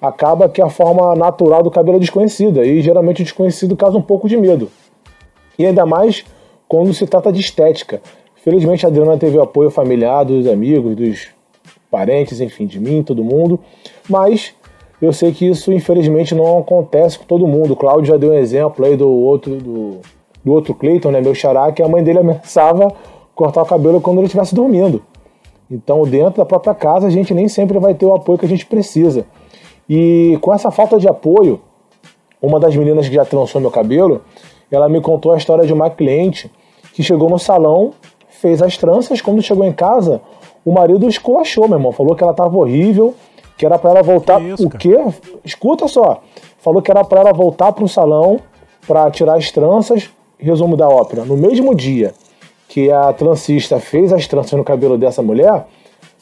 acaba que a forma natural do cabelo é desconhecida e geralmente o desconhecido causa um pouco de medo. E ainda mais quando se trata de estética. Felizmente a Adriana teve o apoio familiar, dos amigos, dos parentes, enfim, de mim, todo mundo. Mas eu sei que isso infelizmente não acontece com todo mundo. O Cláudio já deu um exemplo aí do outro do, do outro Cleiton, né, meu xará, que a mãe dele ameaçava cortar o cabelo quando ele estivesse dormindo. Então, dentro da própria casa, a gente nem sempre vai ter o apoio que a gente precisa. E com essa falta de apoio, uma das meninas que já trançou meu cabelo, ela me contou a história de uma cliente que chegou no salão, fez as tranças, quando chegou em casa, o marido esculachou, meu irmão. Falou que ela tava horrível, que era pra ela voltar. Que isso, o cara? quê? Escuta só. Falou que era pra ela voltar pro salão pra tirar as tranças. Resumo da ópera. No mesmo dia que a transista fez as tranças no cabelo dessa mulher,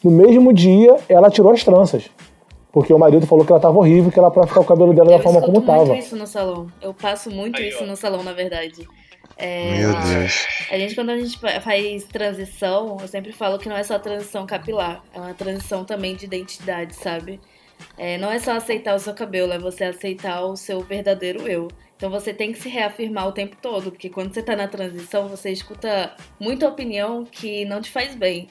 no mesmo dia ela tirou as tranças. Porque o marido falou que ela tava horrível, que era pra ficar o cabelo dela da eu forma escuto como muito tava. isso no salão. Eu passo muito Aí, isso ó. no salão, na verdade. É, Meu Deus. A gente, quando a gente fa- faz transição, eu sempre falo que não é só transição capilar, é uma transição também de identidade, sabe? É, não é só aceitar o seu cabelo, é você aceitar o seu verdadeiro eu. Então você tem que se reafirmar o tempo todo, porque quando você tá na transição, você escuta muita opinião que não te faz bem.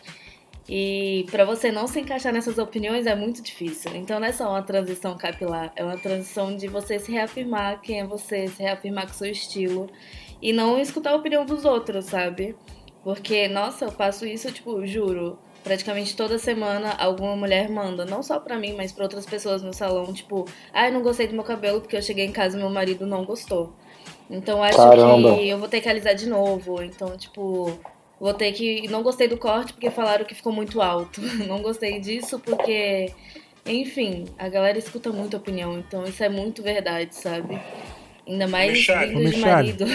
E pra você não se encaixar nessas opiniões é muito difícil. Então não é só uma transição capilar, é uma transição de você se reafirmar quem é você, se reafirmar com o seu estilo e não escutar a opinião dos outros, sabe? Porque, nossa, eu passo isso, tipo, juro, praticamente toda semana alguma mulher manda, não só pra mim, mas pra outras pessoas no salão, tipo, ai, não gostei do meu cabelo porque eu cheguei em casa e meu marido não gostou. Então acho Caramba. que eu vou ter que alisar de novo. Então, tipo, vou ter que. Não gostei do corte porque falaram que ficou muito alto. (laughs) Não gostei disso porque. Enfim, a galera escuta muita opinião, então isso é muito verdade, sabe? Ainda mais Ô, de marido.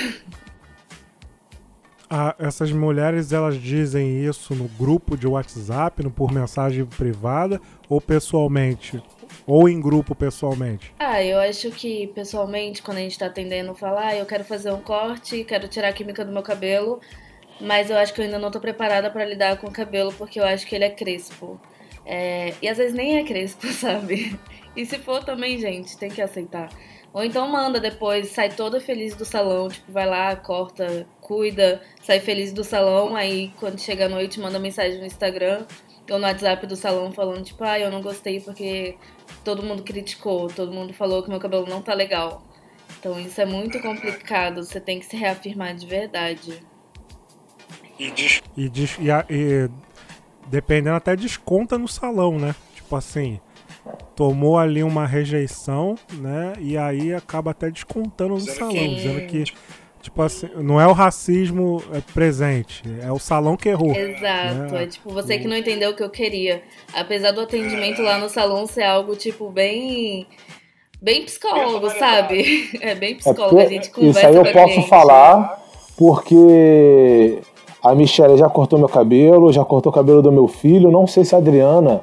Ah, essas mulheres elas dizem isso no grupo de WhatsApp, no, por mensagem privada ou pessoalmente? Ou em grupo pessoalmente? Ah, eu acho que pessoalmente, quando a gente tá atendendo, falar, ah, eu quero fazer um corte, quero tirar a química do meu cabelo, mas eu acho que eu ainda não tô preparada pra lidar com o cabelo porque eu acho que ele é crespo. É, e às vezes nem é crespo, (laughs) sabe? E se for também, gente, tem que aceitar. Ou então manda depois, sai toda feliz do salão, tipo, vai lá, corta, cuida, sai feliz do salão, aí quando chega a noite manda mensagem no Instagram ou no WhatsApp do salão falando, tipo, ah, eu não gostei porque todo mundo criticou, todo mundo falou que meu cabelo não tá legal. Então isso é muito complicado, você tem que se reafirmar de verdade. E E, e e dependendo até desconta no salão, né? Tipo assim, tomou ali uma rejeição, né? E aí acaba até descontando no salão, que- dizendo que, tipo assim, não é o racismo é, presente, é o salão que errou. Exato, É. é tipo você que não entendeu o que eu queria. Apesar do atendimento lá no salão ser algo tipo bem bem psicólogo, sabe? É bem É psicólogo, a porque- gente conversa isso aí eu com a posso cliente. falar porque a Michelle já cortou meu cabelo, já cortou o cabelo do meu filho. Não sei se a Adriana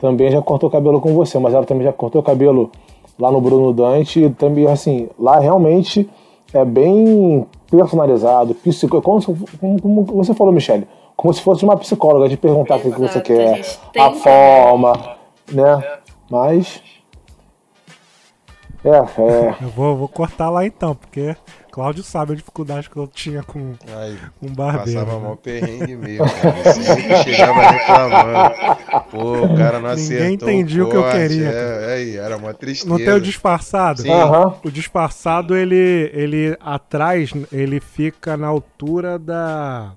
também já cortou o cabelo com você, mas ela também já cortou o cabelo lá no Bruno Dante. E também, assim, lá realmente é bem personalizado, psico, como, se- como- como você falou, Michelle, como se fosse uma psicóloga de perguntar o que, que você quer, a tenta- forma, né? Mas. É, é. Eu vou, vou cortar lá então, porque Cláudio sabe a dificuldade que eu tinha com Ai, um barbeiro. passava né? mal perrengue mesmo, cara. Sempre chegava reclamando. Pô, o cara não Ninguém acertou entendia o que eu queria, É, aí, era uma tristeza. Não tem o disfarçado? Sim. Aham. O disfarçado, ele, ele atrás, ele fica na altura da.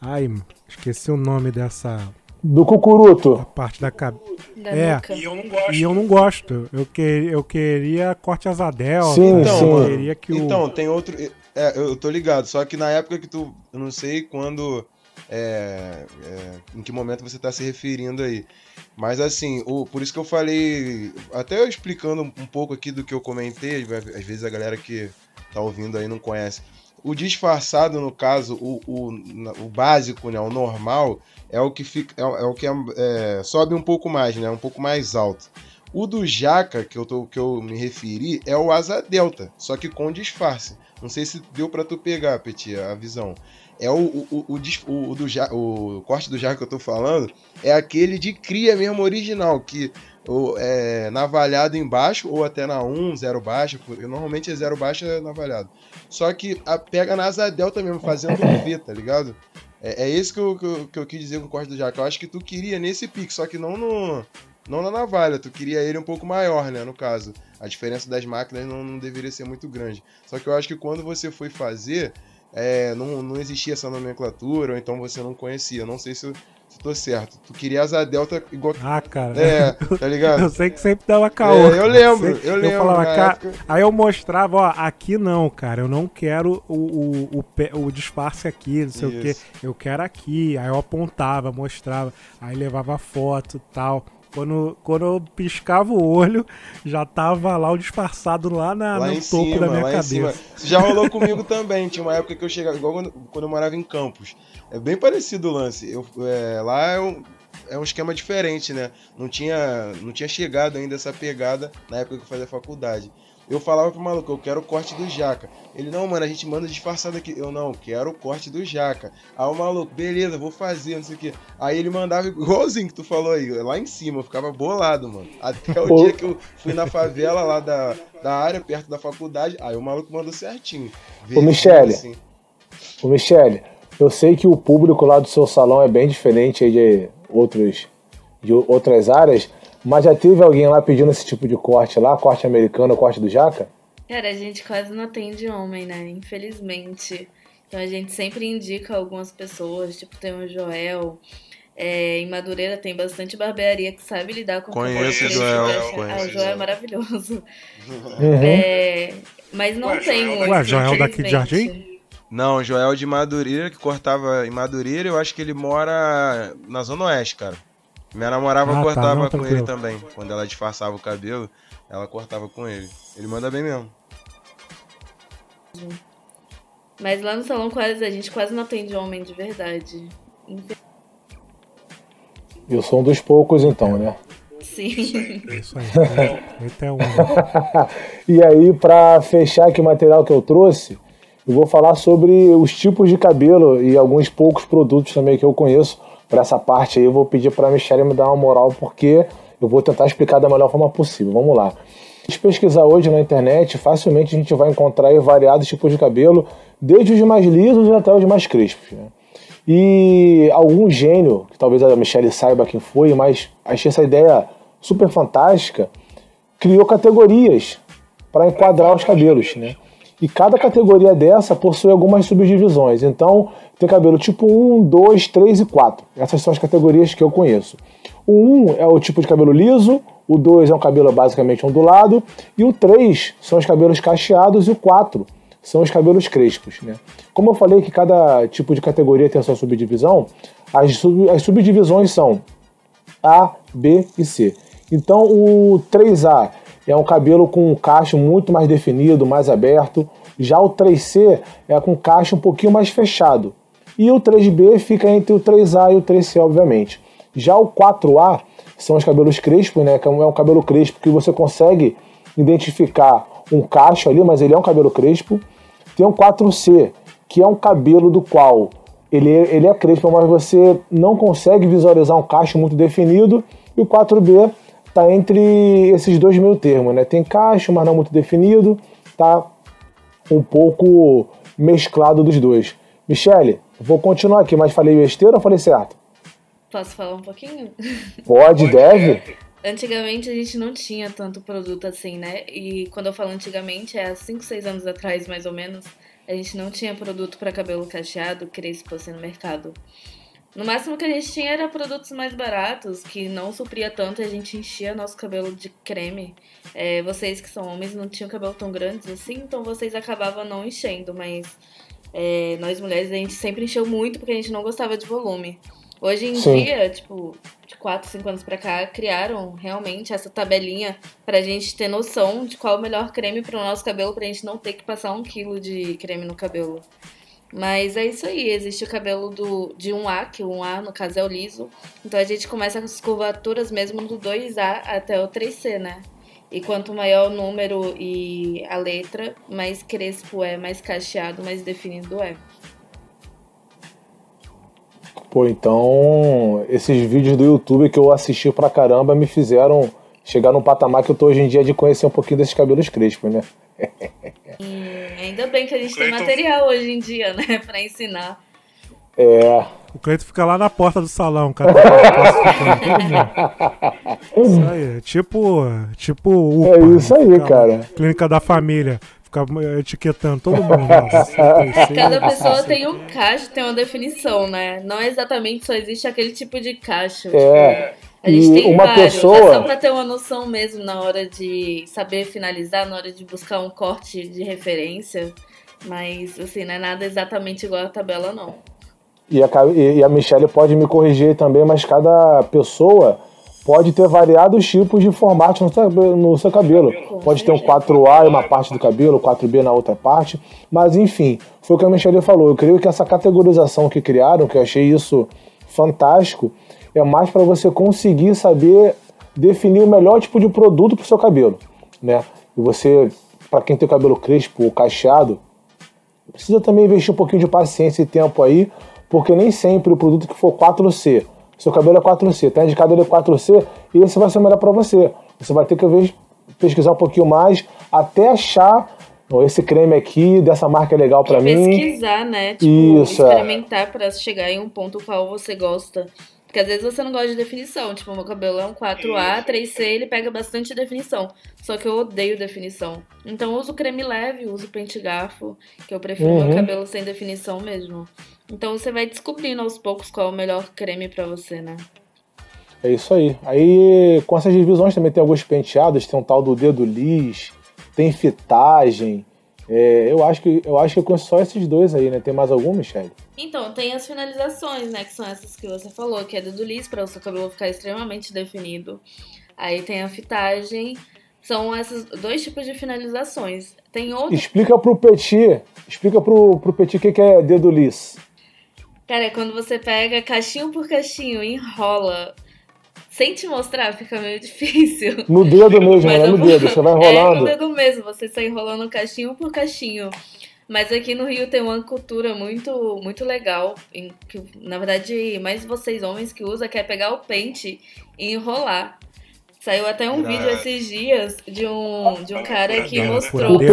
Ai, esqueci o nome dessa Do cucuruto. parte da cabeça. É. nuca. e eu não gosto. E eu não gosto. Eu, que, eu queria corte asa delta. Sim, eu Então, sim. mano, queria que o. então, tem outro. É, eu tô ligado, só que na época que tu. Eu não sei quando. é, é, em que momento você tá se referindo aí. Mas assim, o, por isso que eu falei. Até eu explicando um, pouco aqui do que eu comentei, às vezes a galera que tá ouvindo aí não conhece. O disfarçado, no caso, o, o, o básico, né? O normal, é o que fica. É, é o que é, é, sobe um pouco mais, né? Um pouco mais alto. O do Jaca, que eu, tô, que eu me referi, é o asa delta, só que com disfarce. Não sei se deu pra tu pegar, Petit, a visão. É o, o, o, o- o do Ja- o corte do Jaca que eu tô falando, é aquele de cria mesmo original, que o, é navalhado embaixo, ou até na 1, zero baixa, porque normalmente é zero baixa navalhado. Só que a, pega na asa delta mesmo, fazendo um V, tá ligado? É, é esse que eu, que, eu, que eu quis dizer com o corte do Jaca. Eu acho que tu queria nesse pique, só que não no, não na navalha, tu queria ele um pouco maior, né, no caso. A diferença das máquinas não, não deveria ser muito grande. Só que eu acho que quando você foi fazer, é, não, não existia essa nomenclatura, ou então você não conhecia. Não sei se, se tô certo. Tu queria asa delta igual. Ah, cara. É, tá ligado? (laughs) Eu sei que sempre dava caô. É, eu lembro, eu lembro, falava, na "Ca-" época. Aí eu mostrava, ó, aqui não, cara. Eu não quero o, o, o, o disfarce aqui, não sei o quê. Isso. Eu quero aqui. Aí eu apontava, mostrava. Aí levava foto e tal. Quando, quando eu piscava o olho, já tava lá o disfarçado lá, na, lá no topo cima, da minha cabeça. já rolou comigo também. Tinha uma época que eu chegava, igual quando, quando eu morava em Campos. É bem parecido o lance. Eu, é, lá é um, é um esquema diferente, né? Não tinha, não tinha chegado ainda essa pegada na época que eu fazia faculdade. Eu falava pro maluco, eu quero o corte do jaca. Ele, não, mano, a gente manda disfarçado aqui. Eu, não, quero o corte do jaca. Aí o maluco, beleza, vou fazer, não sei o quê. Aí ele mandava igualzinho que tu falou aí, lá em cima. Eu ficava bolado, mano. Até o Pô. dia que eu fui na favela lá da, da área, perto da faculdade. Aí o maluco mandou certinho. Ô, Michele. Assim. Ô, Michele, eu sei que o público lá do seu salão é bem diferente de outros de outras áreas, mas já teve alguém lá pedindo esse tipo de corte lá, corte americano, corte do jaca? Cara, a gente quase não atende homem, né? Infelizmente. Então a gente sempre indica algumas pessoas, tipo, tem o Joel. É, em Madureira tem bastante barbearia que sabe lidar com Conheço o cabelo Joel, conheço Ah, o Joel é Joel. maravilhoso. Uhum. É, mas não Ué, tem Joel muito. Ué, Joel daqui de. Jardim? Não, Joel de Madureira, que cortava em Madureira, eu acho que ele mora na Zona Oeste, cara. Minha namorada Ah, tá, cortava não, com tranquilo. ele também. Quando ela disfarçava o cabelo, ela cortava com ele. Ele manda bem mesmo. Mas lá no salão quase a gente quase não atende homem de verdade. Eu sou um dos poucos então, né? Sim. É isso aí. (laughs) Eita é um. (laughs) E aí, pra fechar aqui o material que eu trouxe, eu vou falar sobre os tipos de cabelo e alguns poucos produtos também que eu conheço. Para essa parte aí, eu vou pedir para a Michelle me dar uma moral, porque eu vou tentar explicar da melhor forma possível. Vamos lá. Se pesquisar hoje na internet, facilmente a gente vai encontrar variados tipos de cabelo, desde os mais lisos até os mais crespos. né? E algum gênio, que talvez a Michelle saiba quem foi, mas achei essa ideia super fantástica, criou categorias para enquadrar os cabelos, né? E cada categoria dessa possui algumas subdivisões. Então, tem cabelo tipo 1, 2, 3 e 4. Essas são as categorias que eu conheço. O 1 é o tipo de cabelo liso, o 2 é um cabelo basicamente ondulado, e o 3 são os cabelos cacheados e o 4 são os cabelos crespos. Né? Como eu falei que cada tipo de categoria tem a sua subdivisão, as, sub- as subdivisões são a, B e C. Então o 3A é um cabelo com um cacho muito mais definido, mais aberto. Já o 3C é com cacho um pouquinho mais fechado. E o 3B fica entre o 3A e o 3C, obviamente. Já o 4A são os cabelos crespos, né? Que é um é um cabelo crespo que você consegue identificar um cacho ali, mas ele é um cabelo crespo. Tem o 4C, que é um cabelo do qual ele, é- ele é crespo, mas você não consegue visualizar um cacho muito definido. E o 4B está entre esses dois meio termos, né? Tem cacho, mas não muito definido. Tá um pouco mesclado dos dois. Michele, vou continuar aqui, mas falei besteira ou falei certo? Posso falar um pouquinho? (laughs) Pode, deve. Antigamente a gente não tinha tanto produto assim, né? E quando eu falo antigamente, é há 5, 6 anos atrás, mais ou menos, a gente não tinha produto para cabelo cacheado, crespo assim no mercado. No máximo que a gente tinha era produtos mais baratos, que não supria tanto e a gente enchia nosso cabelo de creme. É, vocês que são homens não tinham cabelo tão grandes assim, então vocês acabavam não enchendo, mas é, nós mulheres a gente sempre encheu muito porque a gente não gostava de volume. Hoje em Sim. dia, tipo, de 4, 5 anos pra cá, criaram realmente essa tabelinha pra gente ter noção de qual é o melhor creme pro nosso cabelo, pra gente não ter que passar um quilo de creme no cabelo. Mas é isso aí, existe o cabelo do, de 1A, que o 1A no caso é o liso. Então a gente começa com as curvaturas mesmo do 2A até o 3C, né? E quanto maior o número e a letra, mais crespo é, mais cacheado, mais definido é. Pô, então esses vídeos do YouTube que eu assisti pra caramba me fizeram chegar num patamar que eu tô hoje em dia de conhecer um pouquinho desses cabelos crespos, né? E ainda bem que a gente tem Cleiton- material hoje em dia, né, (laughs) pra ensinar. É. O Cleito fica lá na porta do salão, cara. Todo mundo. Isso aí, tipo, tipo o É isso aí, cara. Clínica da família. ficar etiquetando todo mundo. (laughs) Cresceu, Cada pessoa tem um cacho, tem uma definição, né? Não é exatamente só existe aquele tipo de cacho. É. tipo, a gente E tem uma vários. pessoa- É só pra ter uma noção mesmo na hora de saber finalizar, na hora de buscar um corte de referência. Mas, assim, não é nada exatamente igual a tabela, não. E a, e a Michelle pode me corrigir também, mas cada pessoa pode ter variados tipos de formato no seu, no seu cabelo. Pode ter um 4A em uma parte do cabelo, 4B na outra parte. Mas enfim, foi o que a Michelle falou. Eu creio que essa categorização que criaram, que eu achei isso fantástico, é mais para você conseguir saber definir o melhor tipo de produto para o seu cabelo. Né? E você, para quem tem o cabelo crespo ou cacheado, precisa também investir um pouquinho de paciência e tempo aí, porque nem sempre o produto que for 4C, seu cabelo é 4C, tá indicado ele é 4C, e esse vai ser o melhor para você. Você vai ter que pesquisar um pouquinho mais até achar "Ó, esse creme aqui dessa marca é legal para mim. Pesquisar, né? Tipo, Isso, é. experimentar pra chegar em um ponto qual você gosta. Porque às vezes você não gosta de definição. Tipo, meu cabelo é um 4A, 3C, ele pega bastante definição. Só que eu odeio definição. Então eu uso creme leve, uso pente garfo, que eu prefiro Uhum. meu cabelo sem definição mesmo. Então você vai descobrindo aos poucos qual é o melhor creme pra você, né? É isso aí. Aí, com essas divisões também tem alguns penteados, tem um tal do dedo lis, tem fitagem. É, eu, acho que, eu acho que eu conheço só esses dois aí, né? Tem mais algum, Michelle? Então, tem as finalizações, né? Que são essas que você falou, que é dedo liso para o seu cabelo ficar extremamente definido. Aí tem a fitagem. São esses dois tipos de finalizações. Tem outro. Explica pro Petit, explica pro, pro Petit o que, que é dedo lis. Cara, é quando você pega caixinho por caixinho e enrola. Sem te mostrar, fica meio difícil. No dedo mesmo, né? No vou- dedo, você vai (laughs) É, no enrolando. dedo mesmo, você está enrolando caixinho por caixinho. Mas aqui no Rio tem uma cultura muito, muito legal, em que na verdade mais vocês homens que usam, que é pegar o pente e enrolar. Saiu até um vídeo esses dias de um, de um cara que mostrou O, que-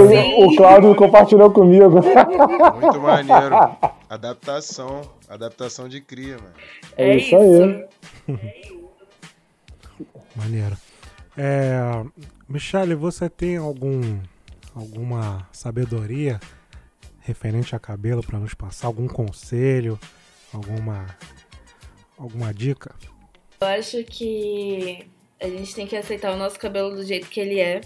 o Cláudio compartilhou comigo. Muito maneiro. (laughs) Adaptação. Adaptação de cria, mano. É isso aí. (laughs) Maneiro. É, Michele, você tem algum alguma sabedoria referente a cabelo para nos passar? Algum conselho? Alguma alguma dica? Eu acho que a gente tem que aceitar o nosso cabelo do jeito que ele é.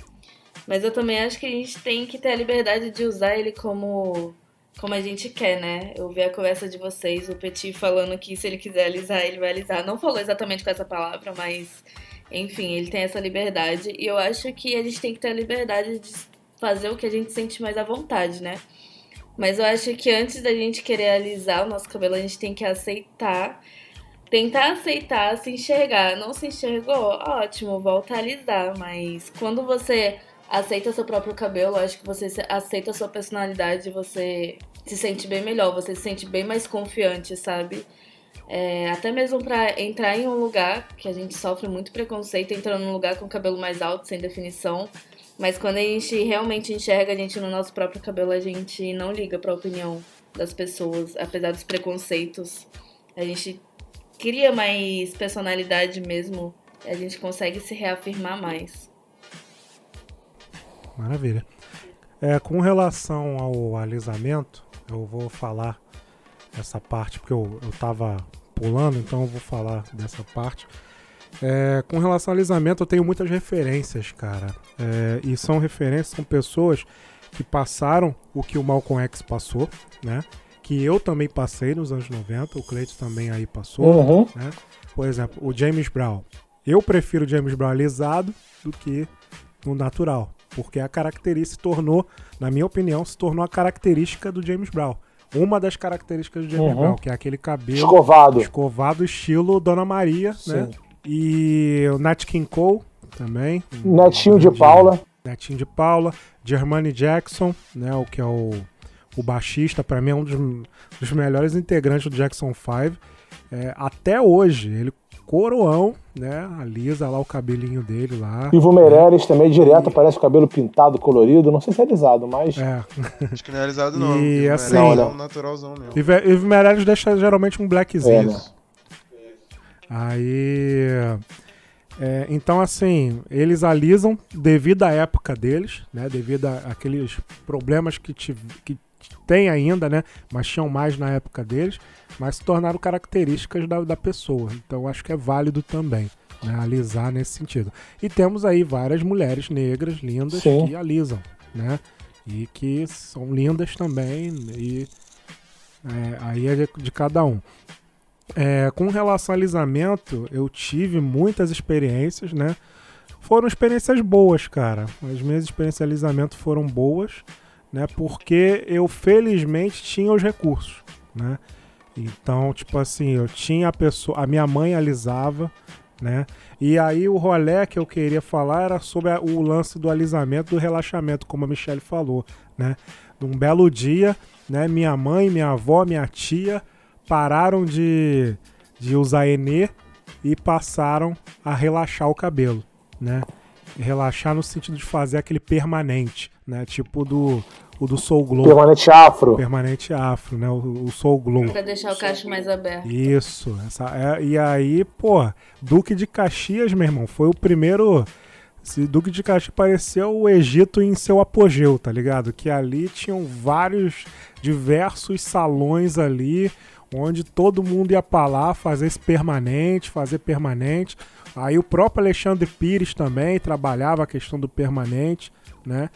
Mas eu também acho que a gente tem que ter a liberdade de usar ele como, como a gente quer, né? Eu vi a conversa de vocês, o Petit falando que se ele quiser alisar, ele vai alisar. Não falou exatamente com essa palavra, mas enfim, ele tem essa liberdade. E eu acho que a gente tem que ter a liberdade de fazer o que a gente sente mais à vontade, né? Mas eu acho que antes da gente querer alisar o nosso cabelo, a gente tem que aceitar tentar aceitar, se enxergar. Não se enxergou? Ótimo, volta a alisar. Mas quando você aceita seu próprio cabelo, acho que você aceita a sua personalidade, você se sente bem melhor, você se sente bem mais confiante, sabe? É, até mesmo pra entrar em um lugar que a gente sofre muito preconceito, entrando num lugar com cabelo mais alto, sem definição. Mas quando a gente realmente enxerga a gente no nosso próprio cabelo, a gente não liga pra opinião das pessoas, apesar dos preconceitos. A gente cria mais personalidade mesmo, a gente consegue se reafirmar mais. Maravilha. É, com relação ao alisamento, eu vou falar essa parte, porque eu, eu tava pulando, então eu vou falar dessa parte. É, com relação ao alisamento, eu tenho muitas referências, cara. É, e são referências, são pessoas que passaram o que o Malcolm X passou, né? Que eu também passei nos anos 90, o Cleiton também aí passou Uhum. né? Por exemplo, o James Brown. Eu prefiro o James Brown alisado do que no natural, porque a característica se tornou, na minha opinião, se tornou a característica do James Brown. Uma das características do James Uhum. Brown, que é aquele cabelo Escovado. escovado estilo Dona Maria, né? Sim. E o Nat King Cole também. Netinho de Paula. Netinho de Paula, Germani Jackson, né, o que é o, o baixista, para mim é um dos, dos melhores integrantes do Jackson 5. É, até hoje, ele coroão, né, alisa lá o cabelinho dele lá. Ivo Meirelles também, direto, parece o cabelo pintado, colorido. Não sei se é alisado, mas. É. Acho que não é alisado, não. E, Ivo assim- é Não, um naturalzão mesmo. Ivo Ivo Meirelles deixa geralmente um blackzinho. É, né? Aí. É, então, assim, eles alisam devido à época deles, né? Devido àqueles problemas que, tive, que tem ainda, né? Mas tinham mais na época deles, mas se tornaram características da, da pessoa. Então, acho que é válido também, né? Alisar nesse sentido. E temos aí várias mulheres negras lindas Sim. que alisam, né? E que são lindas também, e é, aí é de, cada um. É, com relação ao alisamento, eu tive muitas experiências, né? Foram experiências boas, cara. As minhas experiências de alisamento foram boas, né? Porque eu felizmente tinha os recursos, né? Então, tipo assim, eu tinha a pessoa, a minha mãe alisava, né? E aí o rolê que eu queria falar era sobre a- o lance do alisamento, do relaxamento, como a Michelle falou, né? Num belo dia, né? Minha mãe, minha avó, minha tia pararam de, de usar Enê e passaram a relaxar o cabelo, né? Relaxar no sentido de fazer aquele permanente, né? Tipo do, o do Soul Glow. Permanente afro. Permanente afro, né? O, o Soul Glow. Pra deixar o cacho mais aberto. Isso. Essa, é- e aí, pô, Duque de Caxias, meu irmão, foi o primeiro. Se Duque de Caxias parecia o Egito em seu apogeu, tá ligado? Que ali tinham vários, diversos salões ali, onde todo mundo ia pra lá fazer esse permanente, fazer permanente. Aí o próprio Alexandre Pires também trabalhava a questão do permanente, né?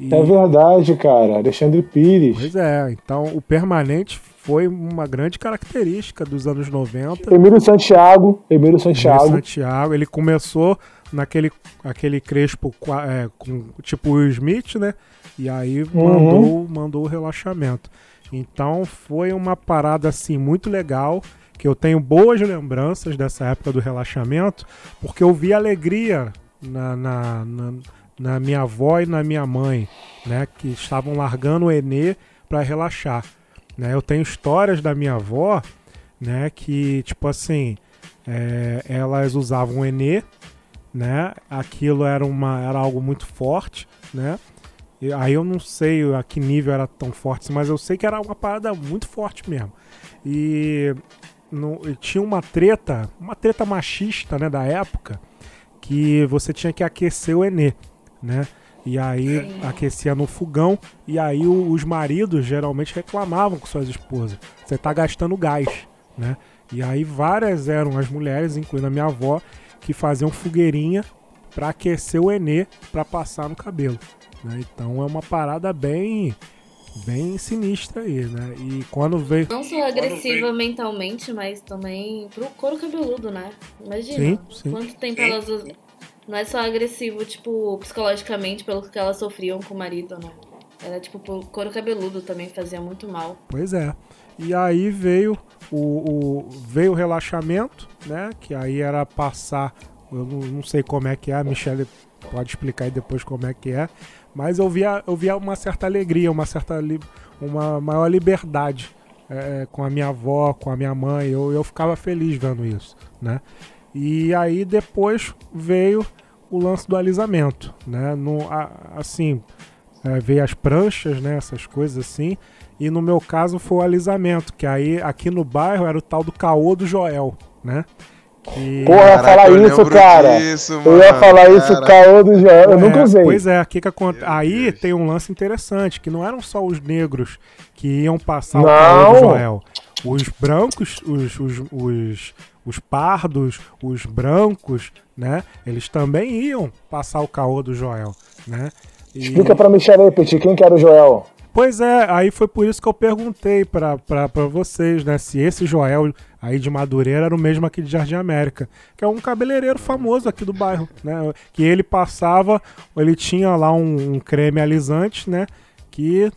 E- É verdade, cara. Alexandre Pires. Pois é, então o permanente foi uma grande característica dos anos 90. Emílio Santiago. Emílio Emílio Santiago. Santiago, ele começou naquele aquele crespo é, com tipo Will Smith, né? E aí Uhum. mandou, mandou o relaxamento. Então foi uma parada assim muito legal, que eu tenho boas lembranças dessa época do relaxamento, porque eu vi alegria na, na, na, na minha avó e na minha mãe, né? Que estavam largando o Enê para relaxar. Né? Eu tenho histórias da minha avó, né? Que, tipo assim, é, elas usavam o Enê, né? Aquilo era, uma, era algo muito forte, né? E aí eu não sei a que nível era tão forte, mas eu sei que era uma parada muito forte mesmo. E, no- tinha uma treta, uma treta machista, né, da época, que você tinha que aquecer o Enê, né? E aí aquecia no fogão, e aí o- os maridos geralmente reclamavam com suas esposas. Você tá gastando gás, né? E aí várias eram as mulheres, incluindo a minha avó, que faziam fogueirinha para aquecer o Enê para passar no cabelo. né? Então é uma parada bem bem sinistra aí, né? E quando veio Não só agressiva mentalmente, mas também pro couro cabeludo, né? Imagina. Sim, sim. Quanto tempo elas. Não é só agressivo, tipo, psicologicamente, pelo que elas sofriam com o marido, né? Era tipo, pro couro cabeludo também fazia muito mal. Pois é. E aí veio o, o- veio o relaxamento, né? Que aí era passar. Eu não, não sei como é que é, a Michelle pode explicar aí depois como é que é. Mas eu via, eu via uma certa alegria, uma certa li- uma maior liberdade é, com a minha avó, com a minha mãe. Eu, eu ficava feliz vendo isso, né? E aí depois veio o lance do alisamento, né? No, a- assim, é, veio as pranchas, né? Essas coisas assim. E no meu caso foi o alisamento, que aí aqui no bairro era o tal do caô do Joel, né? Que... Porra, eu ia Caraca, falar eu isso, cara. disso, eu ia mano. falar isso, Caraca. caô do Joel. Eu É, nunca usei. Pois é, o que? Meu Aí Deus. tem um lance interessante, que não eram só os negros que iam passar o Não. caô do Joel. Os brancos, os, os, os, os pardos, os brancos, né? Eles também iam passar o caô do Joel, né? E- Explica pra Michelle aí, Petit, quem que era o Joel? Pois é, aí foi por isso que eu perguntei pra vocês, né? Se esse Joel aí de Madureira era o mesmo aqui de Jardim América, que é um cabeleireiro famoso aqui do bairro, né? Que ele passava, ele tinha lá um, um creme alisante, né? Que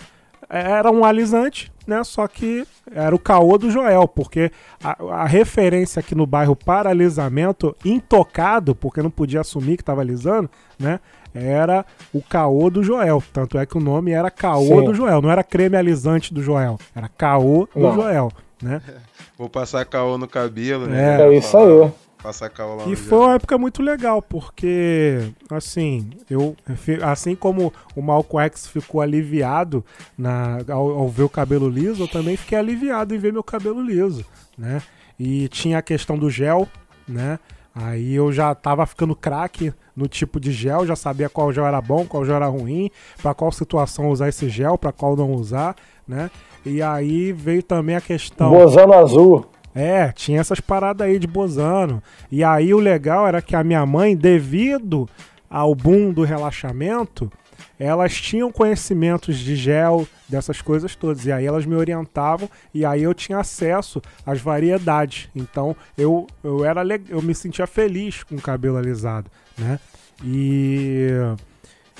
era um alisante, né? Só que era o caô do Joel, porque a, a referência aqui no bairro para alisamento intocado, porque não podia assumir que estava alisando, né? Era o caô do Joel. Tanto é que o nome era caô Sim. do Joel, não era creme alisante do Joel, era caô do Não. Joel, né? (laughs) Vou passar caô no cabelo, né? É. É isso aí. Passar caô lá E foi uma época muito legal, porque, assim, eu, assim como o Malcolm X ficou aliviado na, ao, ao ver o cabelo liso, eu também fiquei aliviado em ver meu cabelo liso, né? E tinha a questão do gel, né? Aí eu já tava ficando craque no tipo de gel, já sabia qual gel era bom, qual gel era ruim, pra qual situação usar esse gel, pra qual não usar, né? E aí veio também a questão. Bozano azul. É, tinha essas paradas aí de Bozano. E aí o legal era que a minha mãe, devido ao boom do relaxamento, elas tinham conhecimentos de gel, dessas coisas todas. E aí elas me orientavam e aí eu tinha acesso às variedades. Então eu, eu era eu me sentia feliz com o cabelo alisado, né? E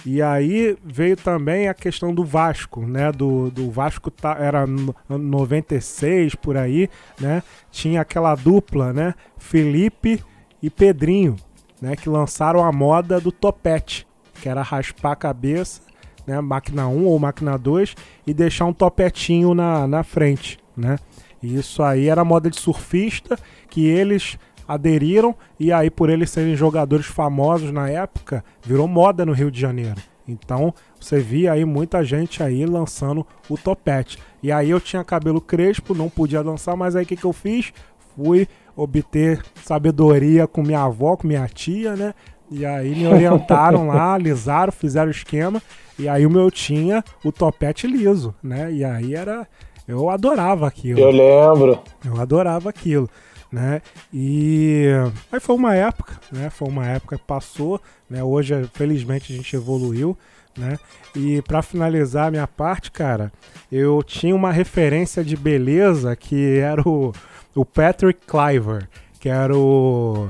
e aí veio também a questão do Vasco, né? Do, do Vasco tá, era no- 96 por aí, né? Tinha aquela dupla, né? Felipe e Pedrinho, né? Que lançaram a moda do topete, que era raspar a cabeça, né? Máquina 1 ou máquina 2 e deixar um topetinho na, na frente, né? E isso aí era moda de surfista que eles aderiram e aí por eles serem jogadores famosos na época, virou moda no Rio de Janeiro. Então, você via aí muita gente aí lançando o topete. E aí eu tinha cabelo crespo, não podia dançar, mas aí o que, que eu fiz? Fui obter sabedoria com minha avó, com minha tia, né? E aí me orientaram lá, (laughs) alisaram, fizeram o esquema. E aí o meu tinha o topete liso, né? E aí era. Eu adorava aquilo. Eu lembro. Eu adorava aquilo, né? E aí foi uma época, né? Foi uma época que passou, né? Hoje, felizmente, a gente evoluiu, né? E pra finalizar a minha parte, cara, eu tinha uma referência de beleza que era o, o Patrick Cliver, que era o,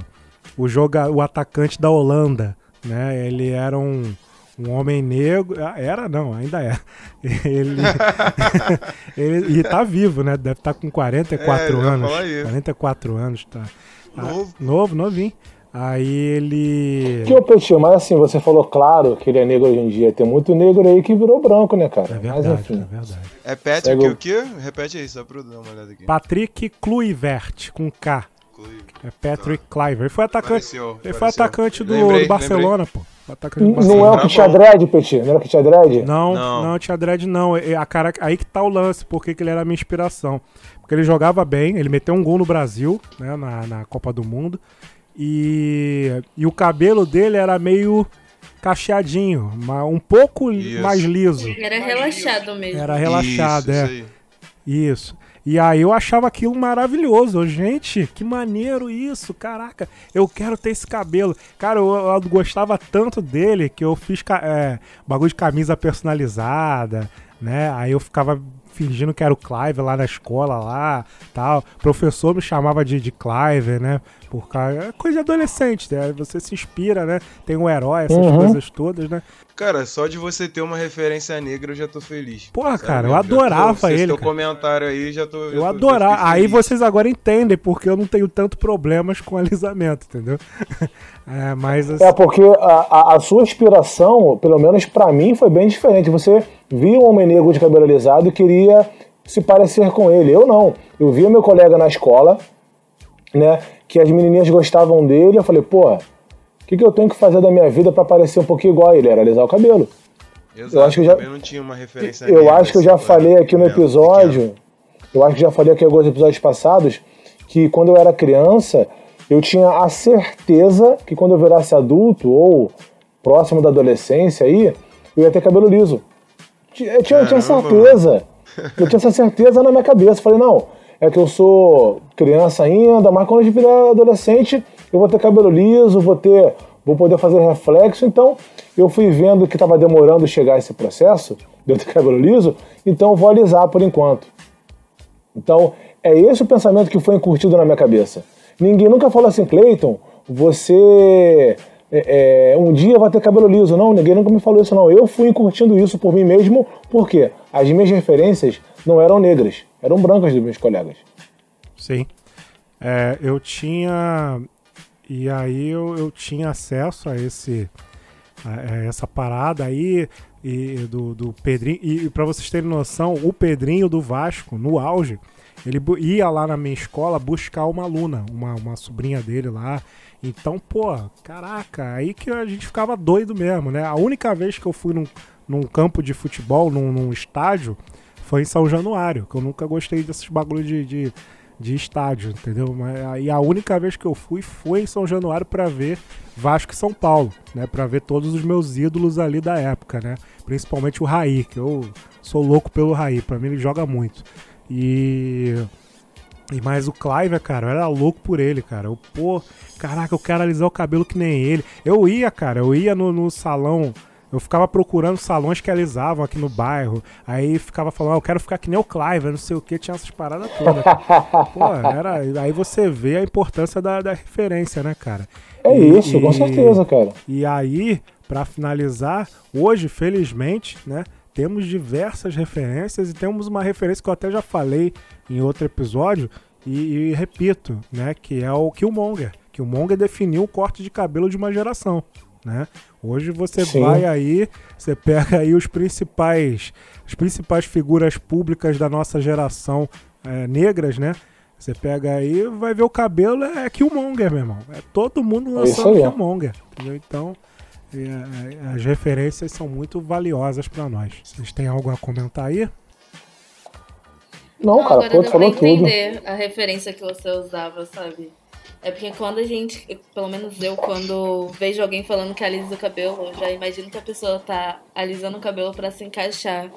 o, joga, o atacante da Holanda, né? Ele era um, um homem negro. ah, Era não, ainda é. (laughs) Ele, (laughs) ele. E tá vivo, né? Deve estar com 44 É, eu anos. falar isso. 44 anos, tá. Ah, Novo. novo, novinho. Aí ele. Que Petit, mas assim, você falou claro que ele é negro hoje em dia. Tem muito negro aí que virou branco, né, cara? É mas verdade, enfim. é verdade. É Patrick Segue o- o quê? Repete aí, só pra eu dar uma olhada aqui. Patrick Kluivert, com K. É Patrick Cliver. Ele foi atacante. Pareceu, ele foi atacante do, Lembrei, do Barcelona, pô. Foi atacante do Não Barcelona. é o Tá que tinha dread, Petit? Não era o que tinha dread? Não, Não. não, tinha dread não. É A cara, aí que tá o lance, porque que ele era a minha inspiração. Porque ele jogava bem, ele meteu um gol no Brasil, né, na, na Copa do Mundo. E, e o cabelo dele era meio cacheadinho, mas um pouco Isso. mais liso. Era relaxado mesmo. Era relaxado, Isso, é. isso aí. Isso. E aí eu achava aquilo maravilhoso. Gente, que maneiro isso, caraca. Eu quero ter esse cabelo. Cara, eu, eu gostava tanto dele que eu fiz é, bagulho de camisa personalizada, né? Aí eu ficava fingindo que era o Clive lá na escola lá, tal. O professor me chamava de, de Clive, né? Por causa, é coisa de adolescente, né? Você se inspira, né? Tem um herói, essas Uhum. coisas todas, né? Cara, só de você ter uma referência negra eu já tô feliz. Porra, Sabe? cara, eu tô- adorava esse ele, cara. comentário aí já tô. já Eu tô- adorava. Aí vocês agora entendem porque eu não tenho tanto problemas com (laughs) alisamento, entendeu? (laughs) é, mas assim, É porque a, a- a sua inspiração, pelo menos pra mim, foi bem diferente. Você via um homem negro de cabelo alisado e queria se parecer com ele. Eu não. Eu via meu colega na escola, né? Que as menininhas gostavam dele. Eu falei, pô, o que, que eu tenho que fazer da minha vida pra parecer um pouquinho igual a ele? Era alisar o cabelo. Exato, eu acho que eu já- não tinha uma referência Eu acho que eu assim, já falei aqui no episódio. Eu acho que já falei aqui em alguns episódios passados que quando eu era criança, eu tinha a certeza que quando eu virasse adulto ou próximo da adolescência aí, eu ia ter cabelo liso. Eu tinha, eu tinha certeza. (laughs) Eu tinha essa certeza na minha cabeça. Falei, não, é que eu sou criança ainda, mas quando eu virar adolescente, eu vou ter cabelo liso, vou ter. Vou poder fazer reflexo, então eu fui vendo que estava demorando chegar esse processo de eu ter cabelo liso, então eu vou alisar por enquanto. Então, é esse o pensamento que foi incutido na minha cabeça. Ninguém nunca falou assim, Cleiton, você é, é, um dia vai ter cabelo liso. Não, ninguém nunca me falou isso, não. Eu fui incutindo isso por mim mesmo, porque as minhas referências não eram negras, eram brancas dos meus colegas. sim. É, eu tinha. E aí eu, eu tinha acesso a esse. a- a essa parada aí e, do, do Pedrinho. E, pra vocês terem noção, o Pedrinho do Vasco, no auge, ele ia lá na minha escola buscar uma aluna, uma, uma sobrinha dele lá. Então, pô, caraca, aí que a gente ficava doido mesmo, né? A única vez que eu fui num, num campo de futebol, num, num estádio, foi em São Januário, que eu nunca gostei desses bagulho de, de, de estádio, entendeu? Mas aí a única vez que eu fui foi em São Januário pra ver Vasco e São Paulo, né? Pra ver todos os meus ídolos ali da época, né? Principalmente o Raí, que eu sou louco pelo Raí, pra mim ele joga muito. E e mais o Clive, cara, eu era louco por ele, cara. Eu, pô, caraca, eu quero alisar o cabelo que nem ele. Eu ia, cara, eu ia no, no salão, eu ficava procurando salões que alisavam aqui no bairro. Aí ficava falando, ah, eu quero ficar que nem o Clive, não sei o que, tinha essas paradas todas. pô, era. Aí você vê a importância da, da referência, né, cara? É E- isso, com certeza, cara. e aí, pra finalizar, hoje, felizmente, né, temos diversas referências e temos uma referência que eu até já falei em outro episódio e, e repito, né, que é o Killmonger. Killmonger definiu o corte de cabelo de uma geração, né? Hoje você Sim. vai aí, você pega aí os principais, as principais figuras públicas da nossa geração eh, negras, né? Você pega aí, vai ver o cabelo, é Killmonger, meu irmão. É todo mundo É lançando. Killmonger. Entendeu? Então, é, é, as referências são muito valiosas pra nós. Vocês têm algo a comentar aí? Não, cara, agora pô, falou tudo. entender a referência que você usava, sabe? É porque quando a gente, pelo menos eu, quando vejo alguém falando que alisa o cabelo, eu já imagino que a pessoa tá alisando o cabelo pra se encaixar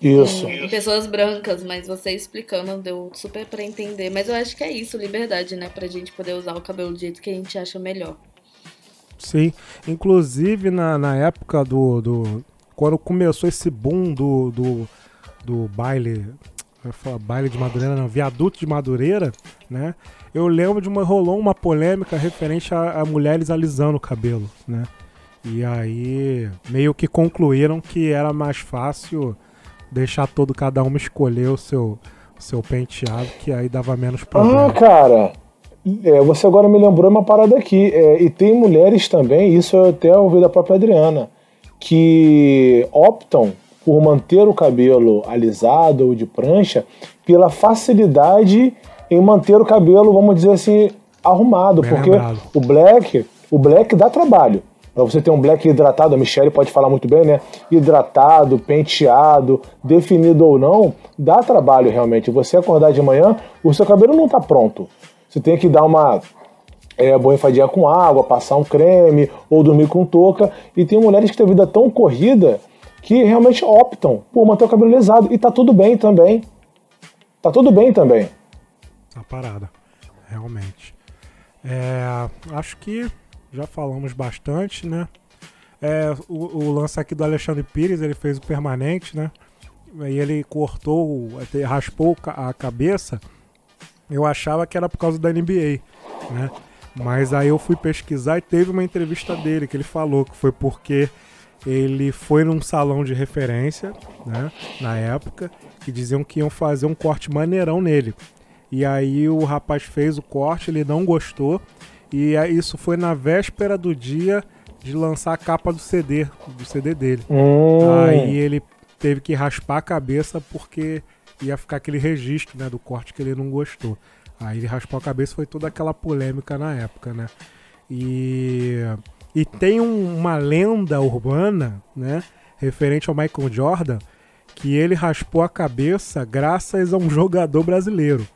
Isso. em, em pessoas brancas, mas você explicando deu super pra entender. Mas eu acho que é isso, liberdade, né? Pra gente poder usar o cabelo do jeito que a gente acha melhor. Sim. Inclusive na, na época do, do. Quando começou esse boom do, do, do baile. ia falar baile de Madureira, não, viaduto de Madureira, né? Eu lembro de uma. rolou uma polêmica referente a, a mulheres alisando o cabelo, né? E aí meio que concluíram que era mais fácil deixar todo cada uma escolher o seu, seu penteado, que aí dava menos Ah, problema. cara, é, você agora me lembrou uma parada aqui. é, e tem mulheres também, isso eu até ouvi da própria Adriana, que optam por manter o cabelo alisado ou de prancha pela facilidade em manter o cabelo, vamos dizer assim, arrumado. Bem porque lembrado. o black, o black dá trabalho. Pra você ter um black hidratado, a Michelle pode falar muito bem, né? Hidratado, penteado, definido ou não, dá trabalho realmente. Você acordar de manhã, o seu cabelo não tá pronto. Você tem que dar uma é, borrifadinha com água, passar um creme ou dormir com touca. E tem mulheres que têm vida tão corrida que realmente optam por manter o cabelo lisado. E tá tudo bem também. Tá tudo bem também. a parada, realmente. É, acho que já falamos bastante, né? É, o, o lance aqui do Alexandre Pires, ele fez o permanente, né? Aí ele cortou, raspou a cabeça. Eu achava que era por causa da NBA, né? Mas aí eu fui pesquisar e teve uma entrevista dele que ele falou que foi porque ele foi num salão de referência, né? Na época, que diziam que iam fazer um corte maneirão nele. E aí o rapaz fez o corte, ele não gostou. E isso foi na véspera do dia de lançar a capa do CD, do CD dele. Hum, Aí ele teve que raspar a cabeça porque ia ficar aquele registro, né, do corte que ele não gostou. Aí ele raspou a cabeça, foi toda aquela polêmica na época, né? E e tem um- uma lenda urbana, né, referente ao Michael Jordan, que ele raspou a cabeça graças a um jogador brasileiro,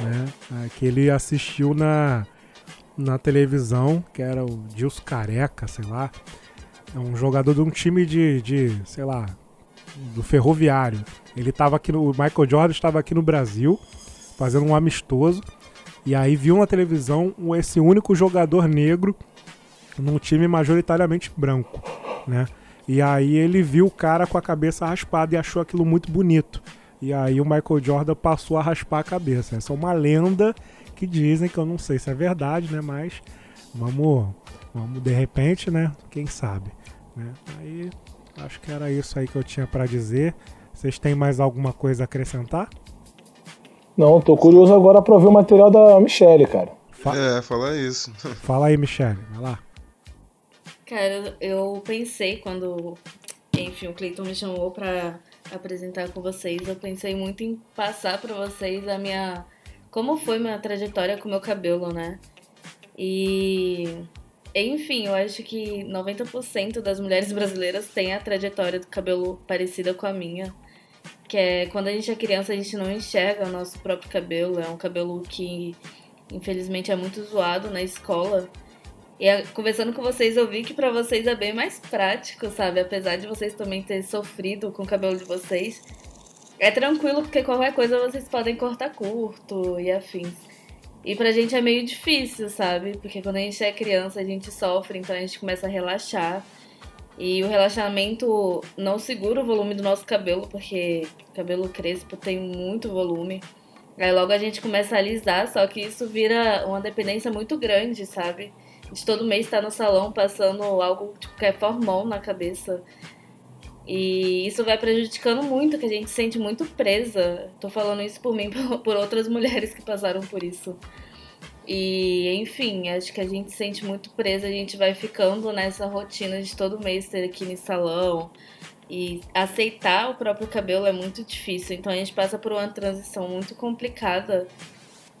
né? ah, Que ele assistiu na na televisão, que era o Dilson Careca, sei lá. É um jogador de um time de, de sei lá, do ferroviário. Ele tava aqui no. O Michael Jordan estava aqui no Brasil, fazendo um amistoso. E aí viu na televisão esse único jogador negro num time majoritariamente branco, né? E aí ele viu o cara com a cabeça raspada e achou aquilo muito bonito. E aí o Michael Jordan passou a raspar a cabeça. Essa é uma lenda que dizem que eu não sei se é verdade, né? Mas vamos, vamos de repente, né? Quem sabe, né? Aí acho que era isso aí que eu tinha pra dizer. Vocês têm mais alguma coisa a acrescentar? Não, tô curioso agora pra ver o material da Michelle, cara. Fa- É, fala isso. (laughs) Fala aí, Michele. Vai lá. Cara, eu pensei quando, enfim, o Cleiton me chamou pra apresentar com vocês, eu pensei muito em passar pra vocês a minha. Como foi minha trajetória com o meu cabelo, né? E. Enfim, eu acho que 90% das mulheres brasileiras têm a trajetória do cabelo parecida com a minha. que é quando a gente é criança a gente não enxerga o nosso próprio cabelo, é um cabelo que infelizmente é muito zoado na escola. E é, conversando com vocês, eu vi que pra vocês é bem mais prático, sabe? Apesar de vocês também terem sofrido com o cabelo de vocês. É tranquilo, porque qualquer coisa vocês podem cortar curto e afins. E pra gente é meio difícil, sabe? Porque quando a gente é criança, a gente sofre, então a gente começa a relaxar. E o relaxamento não segura o volume do nosso cabelo, porque cabelo crespo tem muito volume. Aí logo a gente começa a alisar, só que isso vira uma dependência muito grande, sabe? Gente todo mês tá no salão passando algo tipo, que é formol na cabeça. E isso vai prejudicando muito, que a gente se sente muito presa. Tô falando isso por mim, (laughs) por- outras mulheres que passaram por isso. E, enfim, acho que a gente se sente muito presa, a gente vai ficando nessa rotina de todo mês ter aqui no salão. E aceitar o próprio cabelo é muito difícil. Então a gente passa por uma transição muito complicada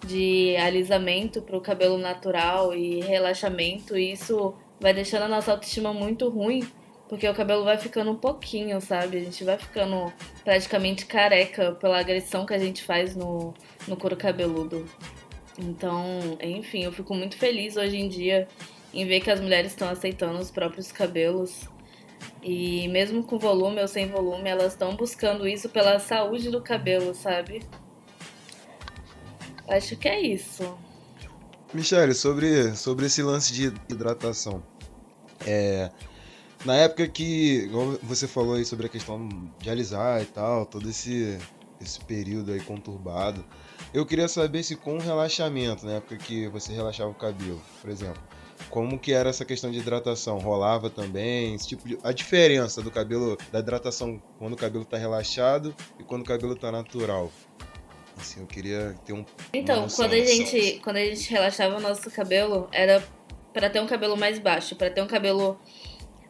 de alisamento para o cabelo natural e relaxamento. E isso vai deixando a nossa autoestima muito ruim, porque o cabelo vai ficando um pouquinho, sabe? A gente vai ficando praticamente careca pela agressão que a gente faz no, no couro cabeludo. Então, enfim, eu fico muito feliz hoje em dia em ver que as mulheres estão aceitando os próprios cabelos. E mesmo com volume ou sem volume, elas estão buscando isso pela saúde do cabelo, sabe? Acho que é isso. Michele, sobre, sobre esse lance de hidratação. É, na época que, igual você falou aí sobre a questão de alisar e tal, todo esse, esse período aí conturbado, eu queria saber se com o relaxamento, na época que você relaxava o cabelo, por exemplo, como que era essa questão de hidratação? Rolava também? Esse tipo de, a diferença do cabelo, da hidratação quando o cabelo tá relaxado e quando o cabelo tá natural. Assim, eu queria ter um. Então, noção. quando a gente, quando a gente relaxava o nosso cabelo, era pra ter um cabelo mais baixo, pra ter um cabelo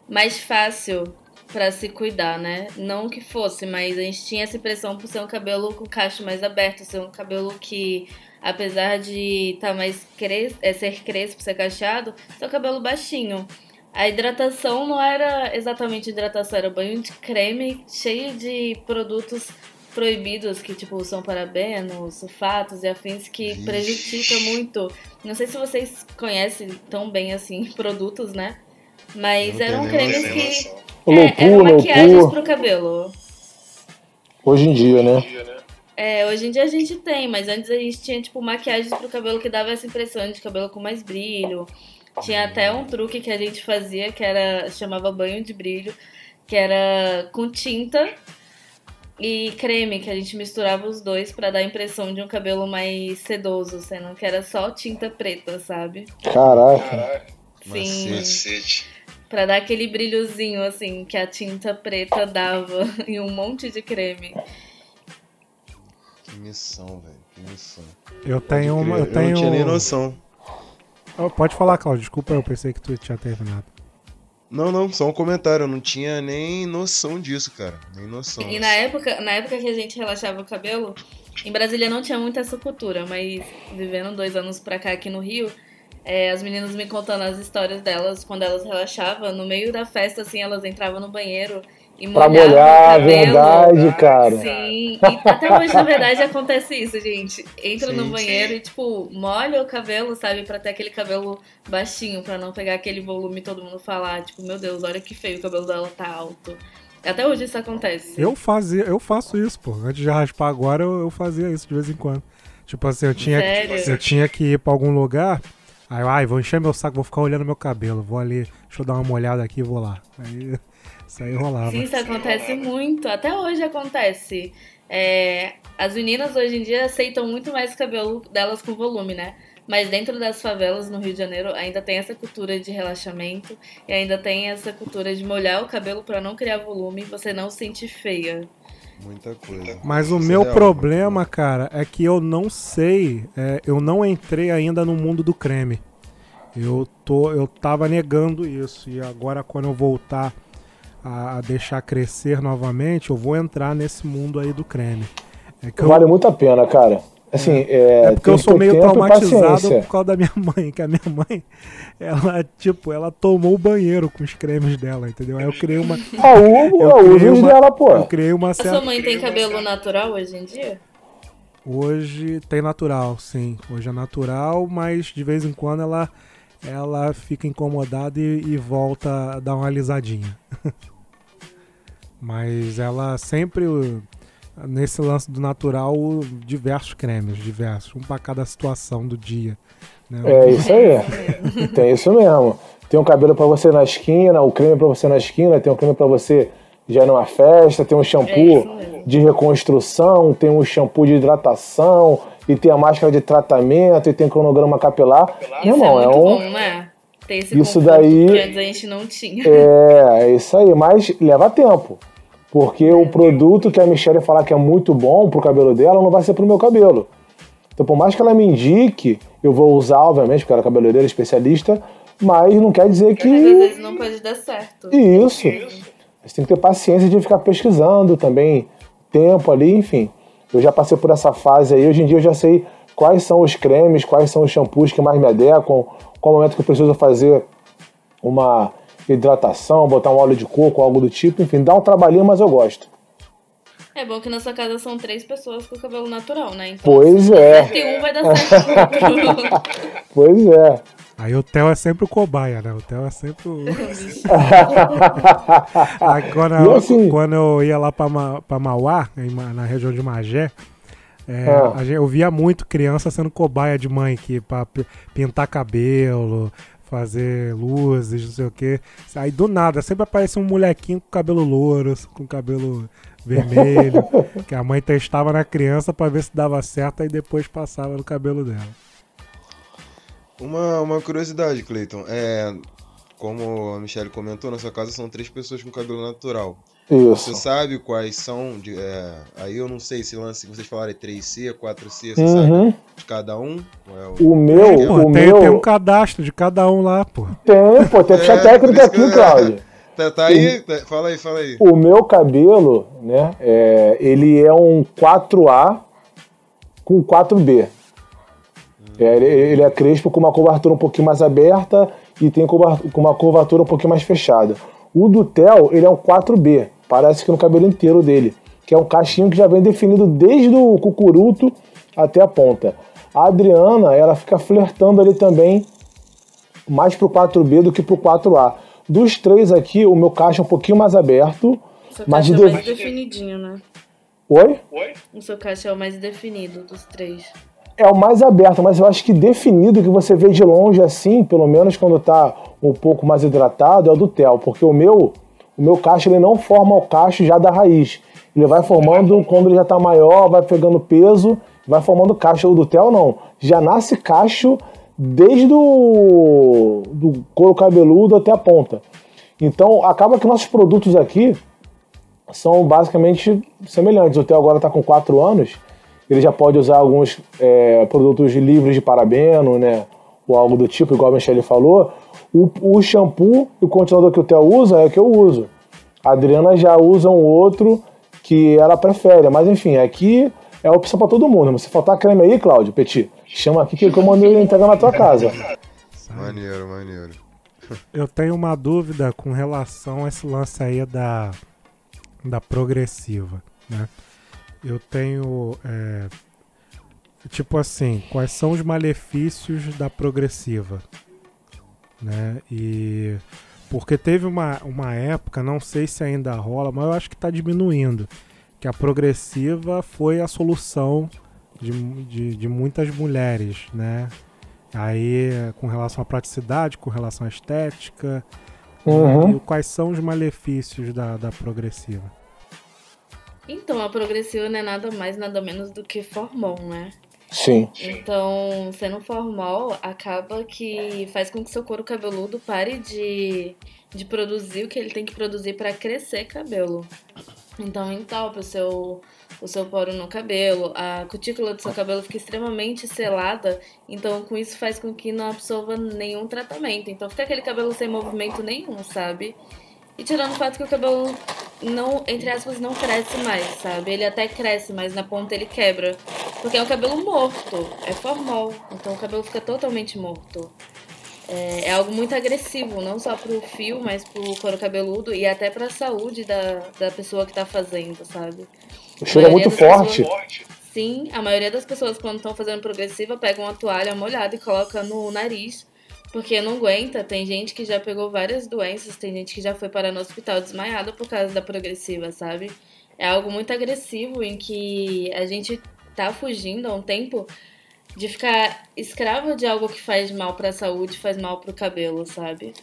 mais fácil pra se cuidar, né? Não que fosse, mas a gente tinha essa impressão por ser um cabelo com cacho mais aberto, ser um cabelo que, apesar de estar mais cres é, ser crespo, ser cacheado, ser um cabelo baixinho. A hidratação não era exatamente hidratação, era banho de creme cheio de produtos proibidos que tipo são parabenos, sulfatos e afins que prejudica muito. Não sei se vocês conhecem tão bem assim (laughs) produtos, né? Mas eram nem cremes que O é, eram Lopur, maquiagens Lopur, pro cabelo. hoje em dia, né? É, hoje em dia a gente tem, mas antes a gente tinha, tipo, maquiagens pro cabelo que dava essa impressão de cabelo com mais brilho. Tinha até um truque que a gente fazia que era. chamava banho de brilho, que era com tinta e creme, que a gente misturava os dois pra dar a impressão de um cabelo mais sedoso, sendo que era só tinta preta, sabe? Caraca. Sim. Macete. Pra dar aquele brilhozinho, assim, que a tinta preta dava (laughs) em um monte de creme. Que missão, velho. Que missão. Eu tenho uma. Eu Eu tenho... não tinha nem noção. Oh, pode falar, Claudio. Desculpa, eu pensei que tu tinha terminado. Não, não, só um comentário. Eu não tinha nem noção disso, cara. Nem noção. E na época, na época que a gente relaxava o cabelo, em Brasília não tinha muita essa cultura, mas vivendo dois anos pra cá aqui no Rio, é, as meninas me contando as histórias delas quando elas relaxavam, no meio da festa, assim, elas entravam no banheiro e Pra molhavam molhar, o cabelo. verdade, cara. Sim, e até hoje, na verdade, acontece isso, gente. Entra no banheiro sim. e, tipo, molha o cabelo, sabe? Pra ter aquele cabelo baixinho, pra não pegar aquele volume e todo mundo falar, tipo, meu Deus, olha que feio, o cabelo dela tá alto. Até hoje isso acontece. Eu fazia, eu faço isso, pô. Antes de raspar agora, eu, eu fazia isso de vez em quando. Tipo assim, eu tinha, Sério? eu tinha que ir pra algum lugar. Aí, ai, vou encher meu saco, vou ficar olhando meu cabelo. Vou ali, deixa eu dar uma olhada aqui e vou lá. Aí, (laughs) isso aí rolava. Isso acontece muito. Até hoje acontece. É, as meninas hoje em dia aceitam muito mais o cabelo delas com volume, né? Mas dentro das favelas no Rio de Janeiro ainda tem essa cultura de relaxamento e ainda tem essa cultura de molhar o cabelo pra não criar volume e você não se sentir feia. Muita coisa. Mas o Isso é meu real, problema, cara, é que eu não sei, é, eu não entrei ainda no mundo do creme. Eu tô, eu tava negando isso e agora quando eu voltar a, a deixar crescer novamente, eu vou entrar nesse mundo aí do creme. É que eu, Vale muito a pena, cara. Assim, é, É porque tem eu sou meio traumatizado paciência. por causa da minha (laughs) mãe, que a minha mãe, ela, tipo, ela tomou o banheiro com os cremes dela, entendeu? Aí eu criei uma. (laughs) Ah, o, o criei uso dela, pô. Eu criei uma A sua certa. mãe tem cabelo natural hoje em dia? Hoje tem natural, sim. Hoje é natural, mas de vez em quando ela, ela fica incomodada e, e volta a dar uma alisadinha. (laughs) mas ela sempre, nesse lance do natural, diversos cremes, diversos, um pra cada situação do dia. né? É isso aí. Tem isso mesmo. Tem um cabelo pra você na esquina, o creme pra você na esquina, tem um creme pra você já numa festa, tem um É shampoo mesmo. de reconstrução, tem um shampoo de hidratação, e tem a máscara de tratamento, e tem cronograma capilar. Isso irmão, é é muito um. bom, né? Tem esse Isso daí- que antes a gente não tinha. É, é isso aí, mas leva tempo. Porque o produto que a Michelle falar que é muito bom pro cabelo dela não vai ser pro meu cabelo. Então, por mais que ela me indique, eu vou usar, obviamente, porque ela é cabeleireira especialista, mas não quer dizer Mas às que. vezes não pode dar certo. Isso. Você tem que ter paciência de ficar pesquisando também, tempo ali, enfim. Eu já passei por essa fase aí, hoje em dia eu já sei quais são os cremes, quais são os shampoos que mais me adequam, qual momento que eu preciso fazer uma hidratação, botar um óleo de coco, algo do tipo, enfim, dá um trabalhinho, mas eu gosto. É bom que na sua casa são três pessoas com cabelo natural, né? Então, Pois se é. em um, vai dar certo. (laughs) (laughs) Pois é. Aí o Theo é sempre o cobaia, né? O Theo é sempre o. (laughs) Aí quando, E eu, assim- quando eu ia lá pra, Ma, pra Mauá, na região de Magé, é, Ah. a gente- eu via muito criança sendo cobaia de mãe aqui, pra pi- pintar cabelo, fazer luzes, não sei o quê. Aí do nada, sempre aparecia um molequinho com cabelo louro, com cabelo vermelho, (laughs) que a mãe testava na criança pra ver se dava certo, aí depois passava no cabelo dela. Uma, uma curiosidade, Cleiton. É, como a Michelle comentou, na sua casa são três pessoas com cabelo natural. Você Isso. sabe quais são? de- é, aí eu não sei se lance que vocês falaram é 3C, 4C, você Uhum. sabe de cada um? É o- O meu, Pô, o tem, meu. tem um cadastro de cada um lá, pô. Tem, pô, tem ficha É, técnica por isso aqui, que- Cláudio. (laughs) Tá, tá aí? Tá- fala aí, fala aí. O meu cabelo, né, é, ele é um 4A com 4B. É, ele, ele é crespo com uma curvatura um pouquinho mais aberta e tem com uma curvatura um pouquinho mais fechada. O do Theo, ele é um 4B, parece que no cabelo inteiro dele, que é um cachinho que já vem definido desde o cucuruto até a ponta. A Adriana, ela fica flertando ali também mais pro 4B do que pro 4A. Dos três aqui, o meu cacho é um pouquinho mais aberto, O seu mas caixa de é mais definidinho, né? Oi? O seu caixa é o mais definido dos três. É o mais aberto, mas eu acho que definido que você vê de longe assim, pelo menos quando tá um pouco mais hidratado, é o do Theo, porque o meu, o meu cacho ele não forma o cacho já da raiz. Ele vai formando quando ele já tá maior, vai pegando peso, vai formando cacho. O do Theo não, já nasce cacho desde o do couro cabeludo até a ponta. Então acaba que nossos produtos aqui são basicamente semelhantes. O Theo agora está com 4 anos, ele já pode usar alguns é, produtos livres de parabeno, né? Ou algo do tipo, igual a Michelle falou. O, o shampoo e o condicionador que o Theo usa é o que eu uso. A Adriana já usa um outro que ela prefere. Mas enfim, aqui é opção para todo mundo. Se faltar creme aí, Cláudio, Petit, chama aqui que eu mando ele entregar na tua casa. Maneiro, maneiro. Eu tenho uma dúvida com relação a esse lance aí da, da progressiva, né? Eu tenho, é, tipo assim, quais são os malefícios da progressiva, né? E porque teve uma, uma época, não sei se ainda rola, mas eu acho que está diminuindo, que a progressiva foi a solução de, de, de muitas mulheres, né? Aí, com relação à praticidade, com relação à estética, Uhum. e quais são os malefícios da, da progressiva? Então, a progressiva não é nada mais, nada menos do que formol, né? Sim. Então, sendo formal, acaba que faz com que seu couro cabeludo pare de, de produzir o que ele tem que produzir para crescer cabelo. Então, entalpa o seu, o seu poro no cabelo, a cutícula do seu cabelo fica extremamente selada, então com isso faz com que não absorva nenhum tratamento. Então fica aquele cabelo sem movimento nenhum, sabe? E tirando o fato que o cabelo não, entre aspas, não cresce mais, sabe? Ele até cresce, mas na ponta ele quebra. Porque é um cabelo morto, é formal, então o cabelo fica totalmente morto. É, é algo muito agressivo, não só pro fio, mas pro couro cabeludo e até pra saúde da, da pessoa que tá fazendo, sabe? O cheiro é muito forte. pessoas- Sim, a maioria das pessoas quando estão fazendo progressiva pegam uma toalha molhada e coloca no nariz, porque não aguenta. Tem gente que já pegou várias doenças, tem gente que já foi parar no hospital desmaiada por causa da progressiva, sabe? É algo muito agressivo em que a gente tá fugindo há um tempo de ficar escravo de algo que faz mal pra saúde, faz mal pro cabelo, sabe?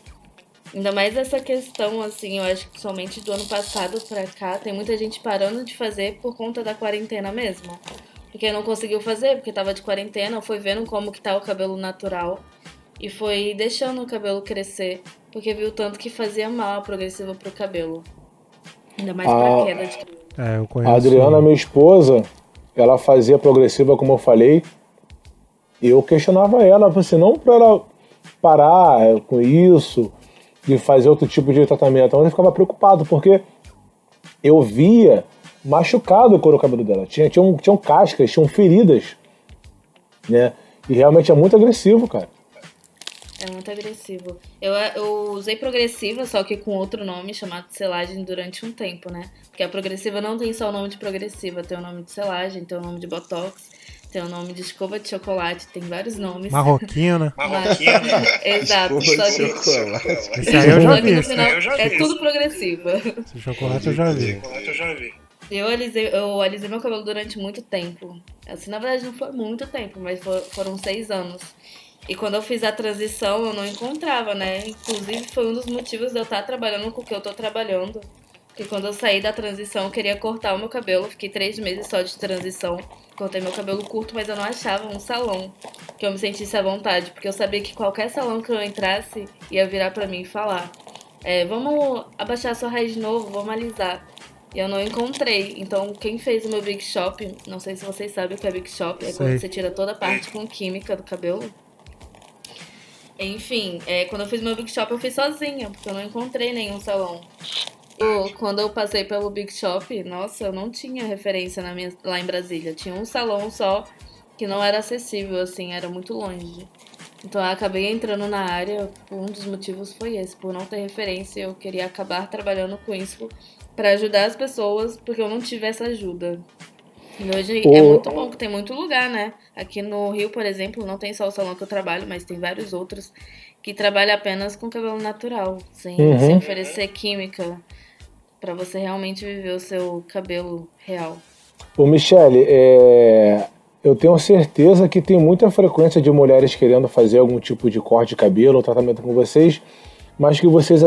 Ainda mais essa questão, assim, eu acho que somente do ano passado pra cá, tem muita gente parando de fazer por conta da quarentena mesmo. Porque não conseguiu fazer, porque tava de quarentena, foi vendo como que tá o cabelo natural. E foi deixando o cabelo crescer, porque viu tanto que fazia mal a progressiva pro cabelo. Ainda mais pra Ah. queda de cabelo. É, eu conheço. A Adriana, minha esposa, ela fazia progressiva, como eu falei. E eu questionava ela, assim, não pra ela parar com isso, de fazer outro tipo de tratamento, mas eu ficava preocupado, porque eu via machucado o couro cabelo dela. Tinha, tinham, tinham cascas, tinham feridas, né? E realmente é muito agressivo, cara. É muito agressivo. Eu, eu usei progressiva, só que com outro nome, chamado selagem, durante um tempo, né? Porque a progressiva não tem só o nome de progressiva, tem o nome de selagem, tem o nome de botox, tem o nome de escova de chocolate, tem vários nomes. Marroquina. (laughs) Marroquina. (laughs) Exato, Escova só de chocolate. Esse aí eu já vi. final eu já é vi. tudo progressiva. esse chocolate eu já vi. Chocolate eu já vi. Eu alisei, eu alisei meu cabelo durante muito tempo. Assim, na verdade, não foi muito tempo, mas for- foram seis anos. E quando eu fiz a transição, eu não encontrava, né? Inclusive, foi um dos motivos de eu estar trabalhando com o que eu tô trabalhando. Porque quando eu saí da transição, eu queria cortar o meu cabelo. Fiquei três meses só de transição. Cortei meu cabelo curto, mas eu não achava um salão que eu me sentisse à vontade. Porque eu sabia que qualquer salão que eu entrasse ia virar pra mim e falar: é, Vamos abaixar sua raiz de novo, vamos alisar. E eu não encontrei. Então, quem fez o meu Big Shop, não sei se vocês sabem o que é Big Shop, é Sei. quando você tira toda a parte com química do cabelo. Enfim, é, quando eu fiz meu Big Shop, eu fiz sozinha, porque eu não encontrei nenhum salão. Eu, quando eu passei pelo Big Shop, nossa, eu não tinha referência na minha, lá em Brasília. Tinha um salão só que não era acessível, assim, era muito longe. Então eu acabei entrando na área, um dos motivos foi esse, por não ter referência, eu queria acabar trabalhando com isso pra ajudar as pessoas, porque eu não tive essa ajuda. E hoje é O- muito bom que tem muito lugar, né? Aqui no Rio, por exemplo, não tem só o salão que eu trabalho, mas tem vários outros que trabalham apenas com cabelo natural, sem, Uhum. sem oferecer química, pra você realmente viver o seu cabelo real. Ô, Michele, é, eu tenho certeza que tem muita frequência de mulheres querendo fazer algum tipo de corte de cabelo ou tratamento com vocês, mas que vocês,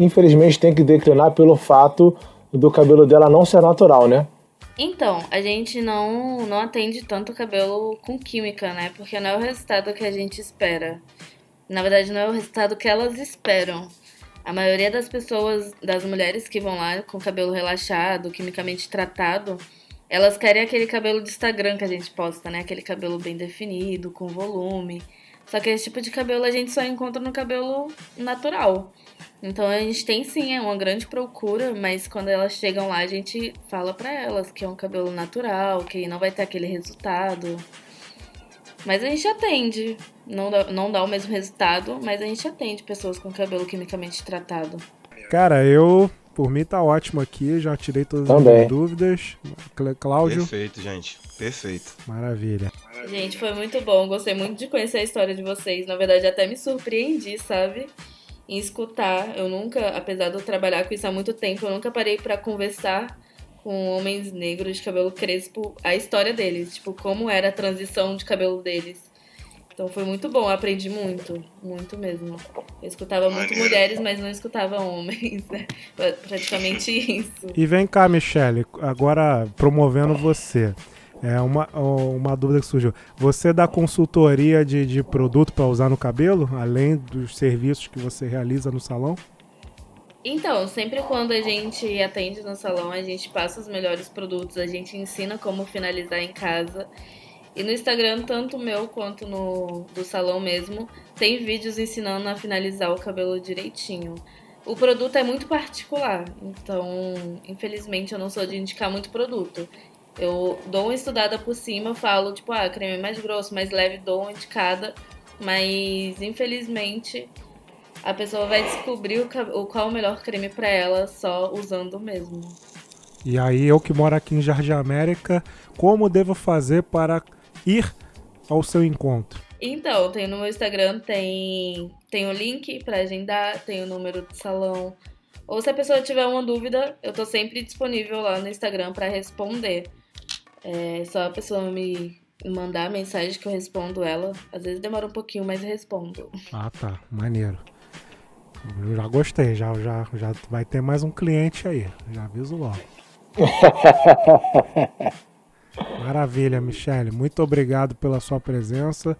infelizmente, têm que declinar pelo fato do cabelo dela não ser natural, né? Então, a gente não, não atende tanto o cabelo com química, né? Porque não é o resultado que a gente espera. Na verdade, não é o resultado que elas esperam. A maioria das pessoas, das mulheres que vão lá com cabelo relaxado, quimicamente tratado, elas querem aquele cabelo de Instagram que a gente posta, né? Aquele cabelo bem definido, com volume. Só que esse tipo de cabelo a gente só encontra no cabelo natural. Então a gente tem sim, é uma grande procura, mas quando elas chegam lá, a gente fala pra elas que é um cabelo natural, que não vai ter aquele resultado. Mas a gente atende. Não dá, não dá o mesmo resultado, mas a gente atende pessoas com cabelo quimicamente tratado. Cara, eu, por mim tá ótimo aqui, já tirei todas as Também. minhas dúvidas. Clá- Cláudio, Perfeito, gente. Perfeito. maravilha. Gente, foi muito bom. Gostei muito de conhecer a história de vocês. Na verdade, até me surpreendi, sabe? Em escutar. Eu nunca, apesar de eu trabalhar com isso há muito tempo, eu nunca parei pra conversar com homens negros de cabelo crespo a história deles. Tipo, como era a transição de cabelo deles. Então foi muito bom, aprendi muito, muito mesmo. Eu escutava muito mulheres, mas não escutava homens. né? Praticamente (laughs) isso. E vem cá, Michele, agora promovendo você. É uma, uma dúvida que surgiu. Você dá consultoria de, de produto para usar no cabelo, além dos serviços que você realiza no salão? Então, sempre quando a gente atende no salão, a gente passa os melhores produtos, a gente ensina como finalizar em casa. E no Instagram, tanto meu quanto no do salão mesmo, tem vídeos ensinando a finalizar o cabelo direitinho. O produto é muito particular, então, infelizmente, eu não sou de indicar muito produto. Eu dou uma estudada por cima, falo, tipo, ah, creme mais grosso, mais leve, dou uma de cada. Mas, infelizmente, a pessoa vai descobrir o, qual o melhor creme pra ela só usando o mesmo. E aí, eu que moro aqui em Jardim América, como devo fazer para ir ao seu encontro? Então, tem no meu Instagram, tem, tem o link pra agendar, tem o número do salão. Ou se a pessoa tiver uma dúvida, eu tô sempre disponível lá no Instagram pra responder. É só a pessoa me mandar a mensagem que eu respondo ela. Às vezes demora um pouquinho, mas eu respondo. Ah, tá. Maneiro. Eu já gostei, já, já, já vai ter mais um cliente aí. Já aviso logo. (laughs) Maravilha, Michele. Muito obrigado pela sua presença.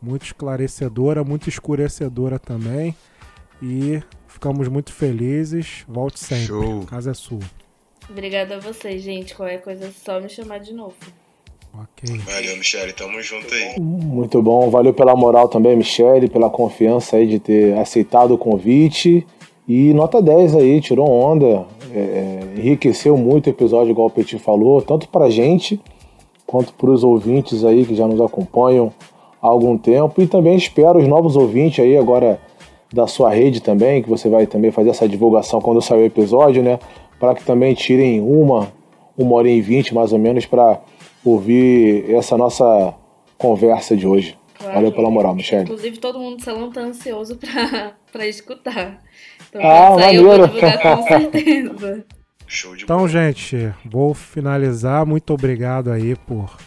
Muito esclarecedora, muito escurecedora também. E ficamos muito felizes. Volte sempre. Show. A casa é sua. Obrigada a vocês, gente. Qualquer coisa é só me chamar de novo. Ok. Valeu, Michele. Tamo junto aí. Muito bom, valeu pela moral também, Michele, pela confiança aí de ter aceitado o convite. E nota 10 aí, tirou onda, é, é, enriqueceu muito o episódio, igual o Petit falou, tanto pra gente quanto pros ouvintes aí que já nos acompanham há algum tempo. E também espero os novos ouvintes aí agora da sua rede também, que você vai também fazer essa divulgação quando sair o episódio, né? Para que também tirem uma, uma hora e vinte mais ou menos para ouvir essa nossa conversa de hoje. Claro. Valeu pela moral, Michele. Inclusive, todo mundo do salão tá ansioso pra, (laughs) pra escutar. Então, Ah, eu vou divulgar com (laughs) certeza. Show de Então, gente, vou finalizar. Muito obrigado aí por,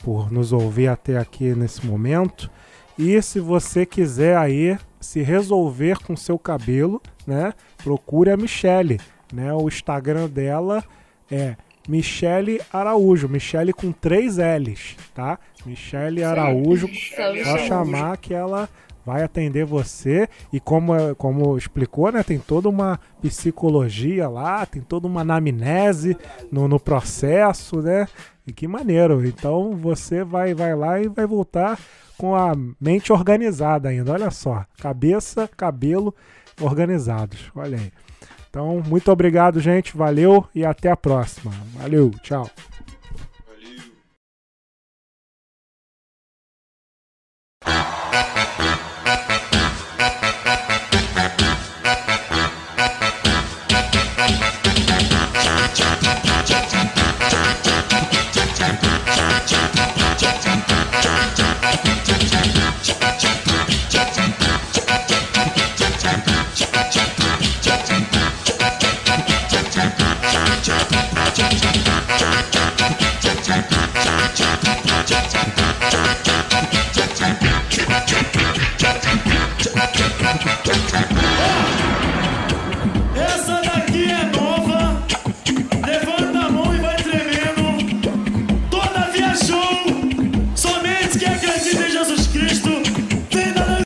por nos ouvir até aqui nesse momento. E se você quiser aí se resolver com seu cabelo, né? Procure a Michele, né? O Instagram dela é Michele Araújo, Michele com três L's, tá? Michele Araújo, Só chamar. chamar que ela vai atender você e como, como explicou, né, tem toda uma psicologia lá, tem toda uma anamnese no, no processo, né? E que maneiro. Então você vai vai lá e vai voltar com a mente organizada ainda. Olha só, cabeça, cabelo organizados. Olha aí. Então, muito obrigado, gente. Valeu e até a próxima. Valeu, tchau.